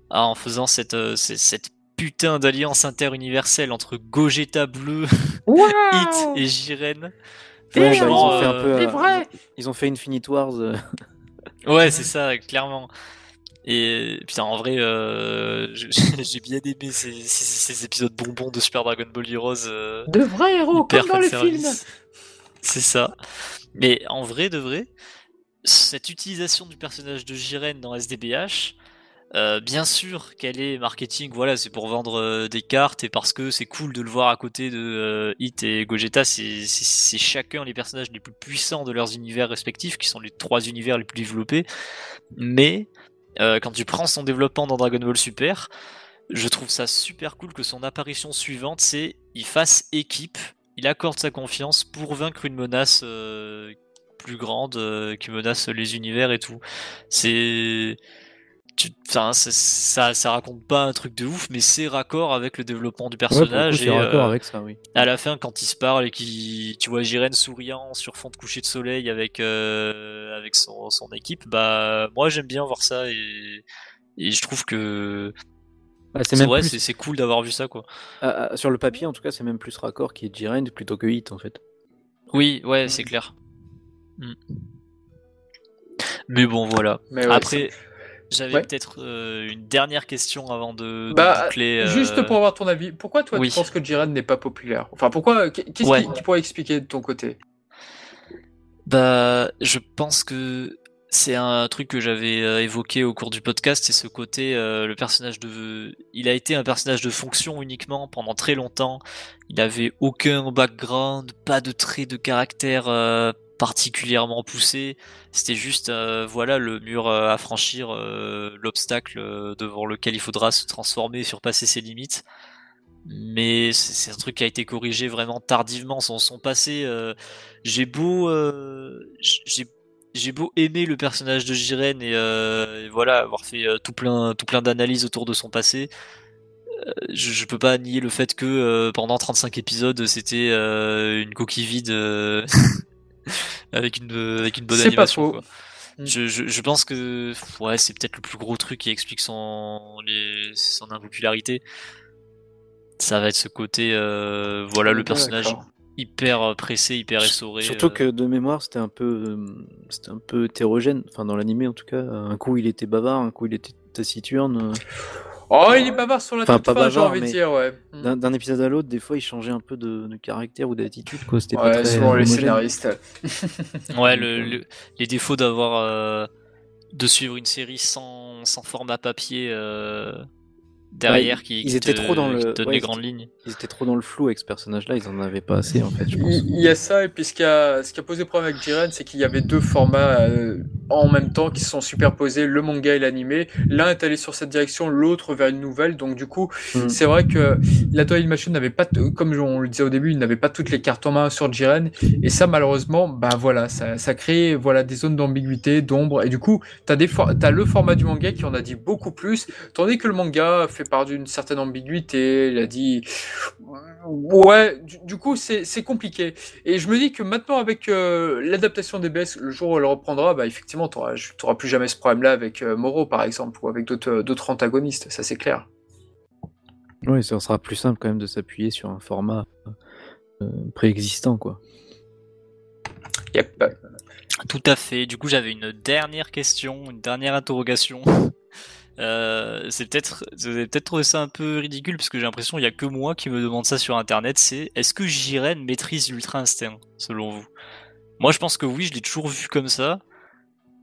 ah, en faisant cette, euh, cette, cette putain d'alliance interuniverselle entre Gogeta bleu, Hit et Jiren. Ouais, bah, ils ont fait un peu. Euh, Ils ont fait Infinite Wars. Ouais, c'est ça, clairement. Et putain, en vrai, euh, j'ai bien aimé ces, ces, ces épisodes bonbons de Super Dragon Ball Heroes. euh, De vrais héros, comme dans films. fanservice. C'est ça. Mais en vrai de vrai, cette utilisation du personnage de Jiren dans SDBH, euh, bien sûr qu'elle est marketing, voilà, c'est pour vendre euh, des cartes et parce que c'est cool de le voir à côté de euh, Hit et Gogeta, c'est chacun les personnages les plus puissants de leurs univers respectifs, qui sont les trois univers les plus développés. Mais quand tu prends son développement dans Dragon Ball Super, je trouve ça super cool que son apparition suivante, c'est il fasse équipe, il accorde sa confiance pour vaincre une menace plus grande qui menace les univers et tout. C'est tu- ça, ça raconte pas un truc de ouf, mais c'est raccord avec le développement du Ouais, coup, personnage. c'est et, raccord euh, avec ça, oui. à la fin, quand ils se parlent et qui, tu vois Jiren souriant sur fond de coucher de soleil avec euh, avec son, son équipe, bah moi j'aime bien voir ça et, et je trouve que Bah, c'est même ouais, plus- c'est cool d'avoir vu ça quoi. ah, ah, sur le papier, en tout cas, c'est même plus raccord qui est Jiren plutôt que Hit, en fait. Oui, ouais, c'est clair. Mm. Mais bon, voilà. Mais ouais, Après, j'avais Ouais. peut-être euh, une dernière question avant de, de Bah, boucler. euh, Juste pour avoir ton avis, pourquoi toi oui. tu penses que Jiren n'est pas populaire? Enfin, pourquoi Qu'est-ce Ouais. qui, qui pourrait expliquer de ton côté? Bah, je pense que c'est un truc que j'avais euh, évoqué au cours du podcast, c'est ce côté, euh, le personnage de, il a été un personnage de fonction uniquement pendant très longtemps. Il avait aucun background, pas de trait de caractère euh, particulièrement poussé. C'était juste, euh, voilà, le mur euh, à franchir, euh, l'obstacle euh, devant lequel il faudra se transformer et surpasser ses limites. Mais c'est un truc qui a été corrigé vraiment tardivement. Son, son passé, euh, j'ai beau, euh, j'ai j'ai beau aimer le personnage de Jiren et, voilà avoir fait tout plein tout plein d'analyses autour de son passé, je, je peux pas nier le fait que euh, pendant 35 épisodes c'était euh, une coquille vide euh, avec une avec une bonne C'est pas animation. faux. quoi. Mm. Je, je, je pense que ouais c'est peut-être le plus gros truc qui explique son les, son impopularité. Ça va être ce côté euh, voilà le personnage hyper euh, pressé, hyper essoré. Surtout euh, que de mémoire, c'était un peu, c'était un peu hétérogène. Enfin, dans l'animé en tout cas, un coup il était bavard, un coup il était taciturne. Oh, il est bavard sur la Enfin, toute pas fin, j'ai bavard, envie de dire, ouais. D'un, épisode à l'autre, des fois, il changeait un peu de, de caractère ou d'attitude. Quoi, c'était pas Ouais, très selon les scénaristes. Ouais, le, euh, le- les défauts d'avoir euh, de suivre une série sans, sans format papier euh, derrière Ouais, qui, ils qui étaient te, trop dans le- ouais, les grandes lignes. Ils étaient trop dans le flou avec ce personnage-là, ils en avaient pas assez en fait, je pense. Il il y a ça, et puis ce qui a, ce qui a posé problème avec Jiren, c'est qu'il y avait deux formats euh, en même temps qui se sont superposés, le manga et l'animé. L'un est allé sur cette direction, l'autre vers une nouvelle. Donc du coup, Mm. c'est vrai que la Toei Animation n'avait pas, comme on le disait au début, il n'avait pas toutes les cartes en main sur Jiren. Et ça, malheureusement, bah voilà, ça, ça crée voilà des zones d'ambiguïté, d'ombre. Et du coup, t'as des, t'as le format du manga qui en a dit beaucoup plus, tandis que le manga fait part d'une certaine ambiguïté. Il a dit, Ouais, du, du coup, c'est c'est compliqué. Et je me dis que maintenant, avec euh, l'adaptation des BS, le jour où elle reprendra, bah, effectivement, tu n'auras plus jamais ce problème-là avec euh, Moro, par exemple, ou avec d'autres euh, d'autres antagonistes, ça c'est clair. Oui, ça sera plus simple quand même de s'appuyer sur un format euh, préexistant, quoi. Yep. Tout à fait. Du coup, j'avais une dernière question, une dernière interrogation. Euh, c'est peut-être, vous avez peut-être trouvé ça un peu ridicule parce que j'ai l'impression qu'il y a que moi qui me demande ça sur internet. C'est est-ce que Jiren maîtrise l'ultra instinct selon vous? Moi, je pense que oui. Je l'ai toujours vu comme ça.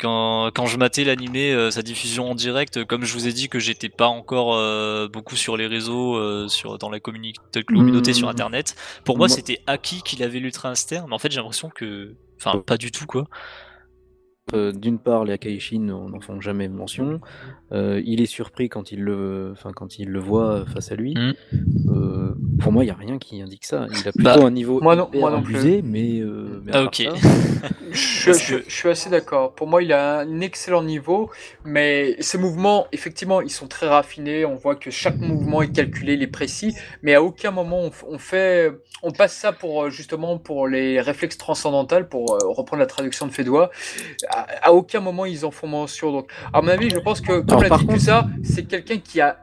Quand, quand je matais l'animé, euh, sa diffusion en direct, euh, comme je vous ai dit que j'étais pas encore euh, beaucoup sur les réseaux, sur dans la communi- communauté Mmh. sur internet, pour moi Moi- c'était acquis qu'il avait l'ultra instinct, mais en fait j'ai l'impression que, enfin pas du tout quoi. Euh, D'une part, les Akaishin n'en font jamais mention. Euh, il est surpris quand il le, enfin, quand il le voit face à lui. Mm. Pour moi, il n'y a rien qui indique ça. Il a plutôt Bah, un niveau moi non- moi non plus. mais, euh, mais Ah, ok. ça, Je, suis assez d'accord. Pour moi, il a un excellent niveau, mais ses mouvements, effectivement, ils sont très raffinés. On voit que chaque mouvement est calculé, il est précis, mais à aucun moment on, fait, on passe ça pour euh, justement pour les réflexes transcendantales, pour euh, reprendre la traduction de Fédois. À, à aucun moment ils en font mention. Donc, à mon avis, je pense que comme l'a par dit contre- ça, c'est quelqu'un qui a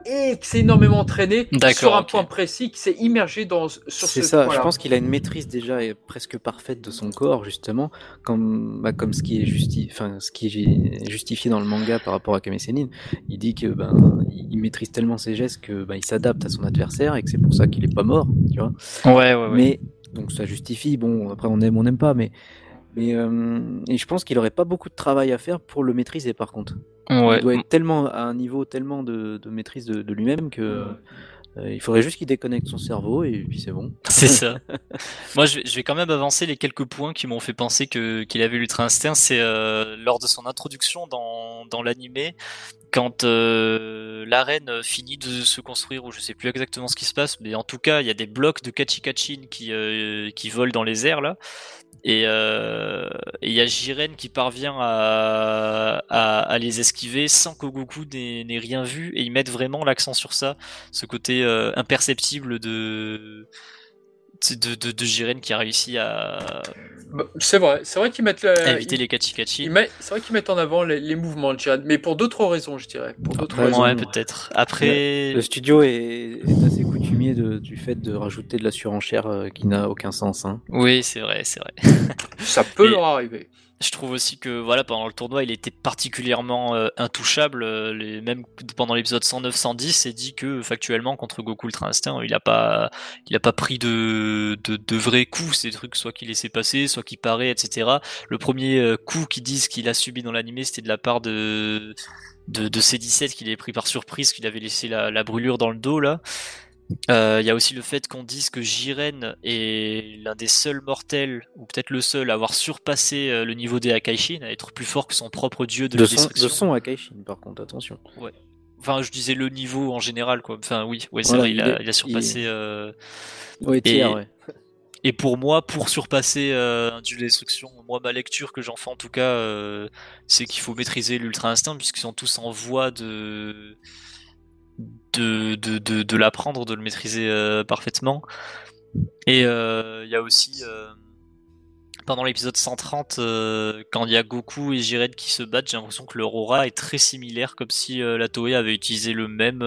énormément D'accord, sur un point précis, qui s'est immergé dans sur C'est ce ça, point-là. je pense qu'il a une maîtrise déjà et presque parfaite de son corps, justement, comme, bah, comme ce, qui est justi- enfin, ce qui est justifié dans le manga par rapport à Kame Sennin. Il dit que ben, il maîtrise tellement ses gestes que ben, il s'adapte à son adversaire et que c'est pour ça qu'il est pas mort, tu vois. Ouais, ouais, ouais. Mais donc ça justifie, bon, après on aime, on n'aime pas, mais. Mais euh, et je pense qu'il aurait pas beaucoup de travail à faire pour le maîtriser par contre. ouais. Il doit être tellement à un niveau tellement de, de maîtrise de, de lui-même que euh, il faudrait juste qu'il déconnecte son cerveau et puis c'est bon. C'est ça. Moi, je vais, je vais quand même avancer les quelques points qui m'ont fait penser que qu'il avait l'ultra instinct. C'est euh, lors de son introduction dans dans l'animé, quand euh, l'arène finit de se construire, ou je sais plus exactement ce qui se passe, mais en tout cas, il y a des blocs de Kachikachin qui euh, qui volent dans les airs là. Et euh, il y a Jiren qui parvient à, à, à les esquiver sans que Goku n'ait n'ait rien vu. Et ils mettent vraiment l'accent sur ça, ce côté euh, imperceptible de, de, de, de Jiren qui a réussi à Bah, C'est vrai, c'est vrai qu'ils mettent la, éviter ils- les Kachikachi. ils mettent- c'est vrai qu'ils mettent en avant les, les mouvements de Jiren, mais pour d'autres raisons, je dirais. Pour d'autres Après, raisons. Ouais, peut-être. Après, Le studio est, est assez coutumier de- du fait de rajouter de la surenchère euh, qui n'a aucun sens. Hein. oui, c'est vrai, c'est vrai. Ça peut Et- leur arriver. Je trouve aussi que voilà pendant le tournoi il était particulièrement euh, intouchable. euh, les, même pendant l'épisode 109-110, c'est dit que factuellement contre Goku Ultra Instinct, il a pas, il a pas pris de, de, de vrais coups. Ces trucs soit qu'il laissait passer, soit qu'il paraît, etc. Le premier euh, coup qu'ils disent qu'il a subi dans l'animé, c'était de la part de de, de C17 qu'il avait pris par surprise, qu'il avait laissé la, la brûlure dans le dos là. Euh, Il y a aussi le fait qu'on dise que Jiren est l'un des seuls mortels, ou peut-être le seul, à avoir surpassé euh, le niveau des Akaishin, à être plus fort que son propre dieu de, De son, destruction. de son Akaishin, par contre, attention. Enfin, je disais le niveau en général, quoi. Enfin, oui, ouais, c'est Voilà, vrai, il, il a, est- il a surpassé. euh, Ouais, tiers, Et- ouais. Et pour moi, pour surpasser euh, un dieu de destruction, moi, ma lecture que j'en fais en tout cas, euh, c'est qu'il faut maîtriser l'ultra instinct, puisqu'ils sont tous en voie de de, de, de, de l'apprendre, de le maîtriser euh, parfaitement. Et euh, il y a aussi, euh, pendant l'épisode 130, euh, quand il y a Goku et Jiren qui se battent, j'ai l'impression que leur aura est très similaire, comme si la Toei avait utilisé le même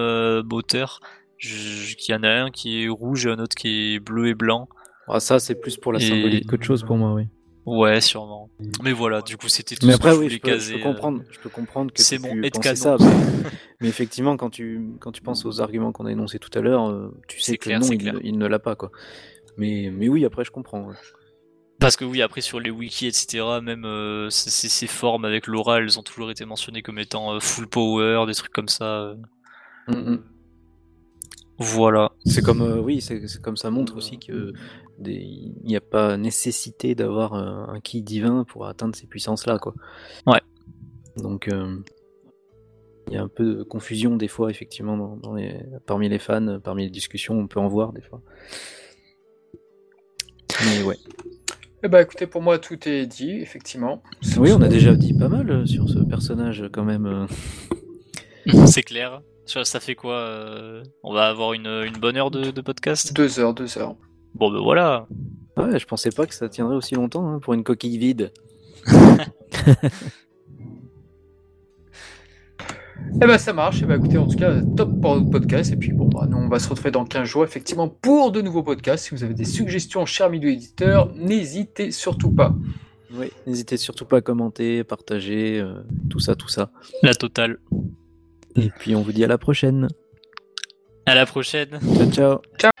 moteur. Qu'il y en a un qui est rouge et un autre qui est bleu et blanc. Ah, ça, c'est plus pour la Et- symbolique. Qu'autre chose pour moi, oui. Ouais, sûrement. Mais voilà, du coup, c'était tout Mais ce après, que je oui, voulais je peux, je caser. peux euh, comprendre, je peux comprendre que c'est headcanon. penser ça. Mais, effectivement, quand tu, quand tu penses aux arguments qu'on a énoncés tout à l'heure, euh, tu sais que clair, non, il, clair. il ne l'a pas. quoi. Mais, mais oui, après, je comprends. Parce que oui, après sur les wikis, etc., même euh, ces, ces- formes avec l'aura, elles ont toujours été mentionnées comme étant euh, full power, des trucs comme ça. euh. Mm, mm. Voilà. C'est comme, euh, oui, c'est comme ça montre aussi que il n'y a pas nécessité d'avoir euh, un ki divin pour atteindre ces puissances-là, quoi. Ouais. Donc, euh, il y a un peu de confusion des fois, effectivement, dans, dans les, parmi les fans, parmi les discussions, on peut en voir des fois. Mais ouais. Eh ben, écoutez, pour moi, tout est dit, effectivement. Oui, on a déjà dit pas mal euh, sur ce personnage, quand même. C'est clair. Ça, ça fait quoi On va avoir une, une bonne heure de, de podcast? Deux heures, deux heures. Bon, ben voilà. Ouais, je pensais pas que ça tiendrait aussi longtemps hein, pour une coquille vide. Eh ben ça marche, eh ben écoutez, en tout cas, top pour notre podcast. Et puis bon, bah, nous on va se retrouver dans 15 jours, effectivement, pour de nouveaux podcasts. Si vous avez des suggestions, chers milieu éditeurs, n'hésitez surtout pas. Oui, n'hésitez surtout pas à commenter, partager, euh, tout ça, tout ça. La totale. Et puis on vous dit à la prochaine. À la prochaine. Ciao, ciao.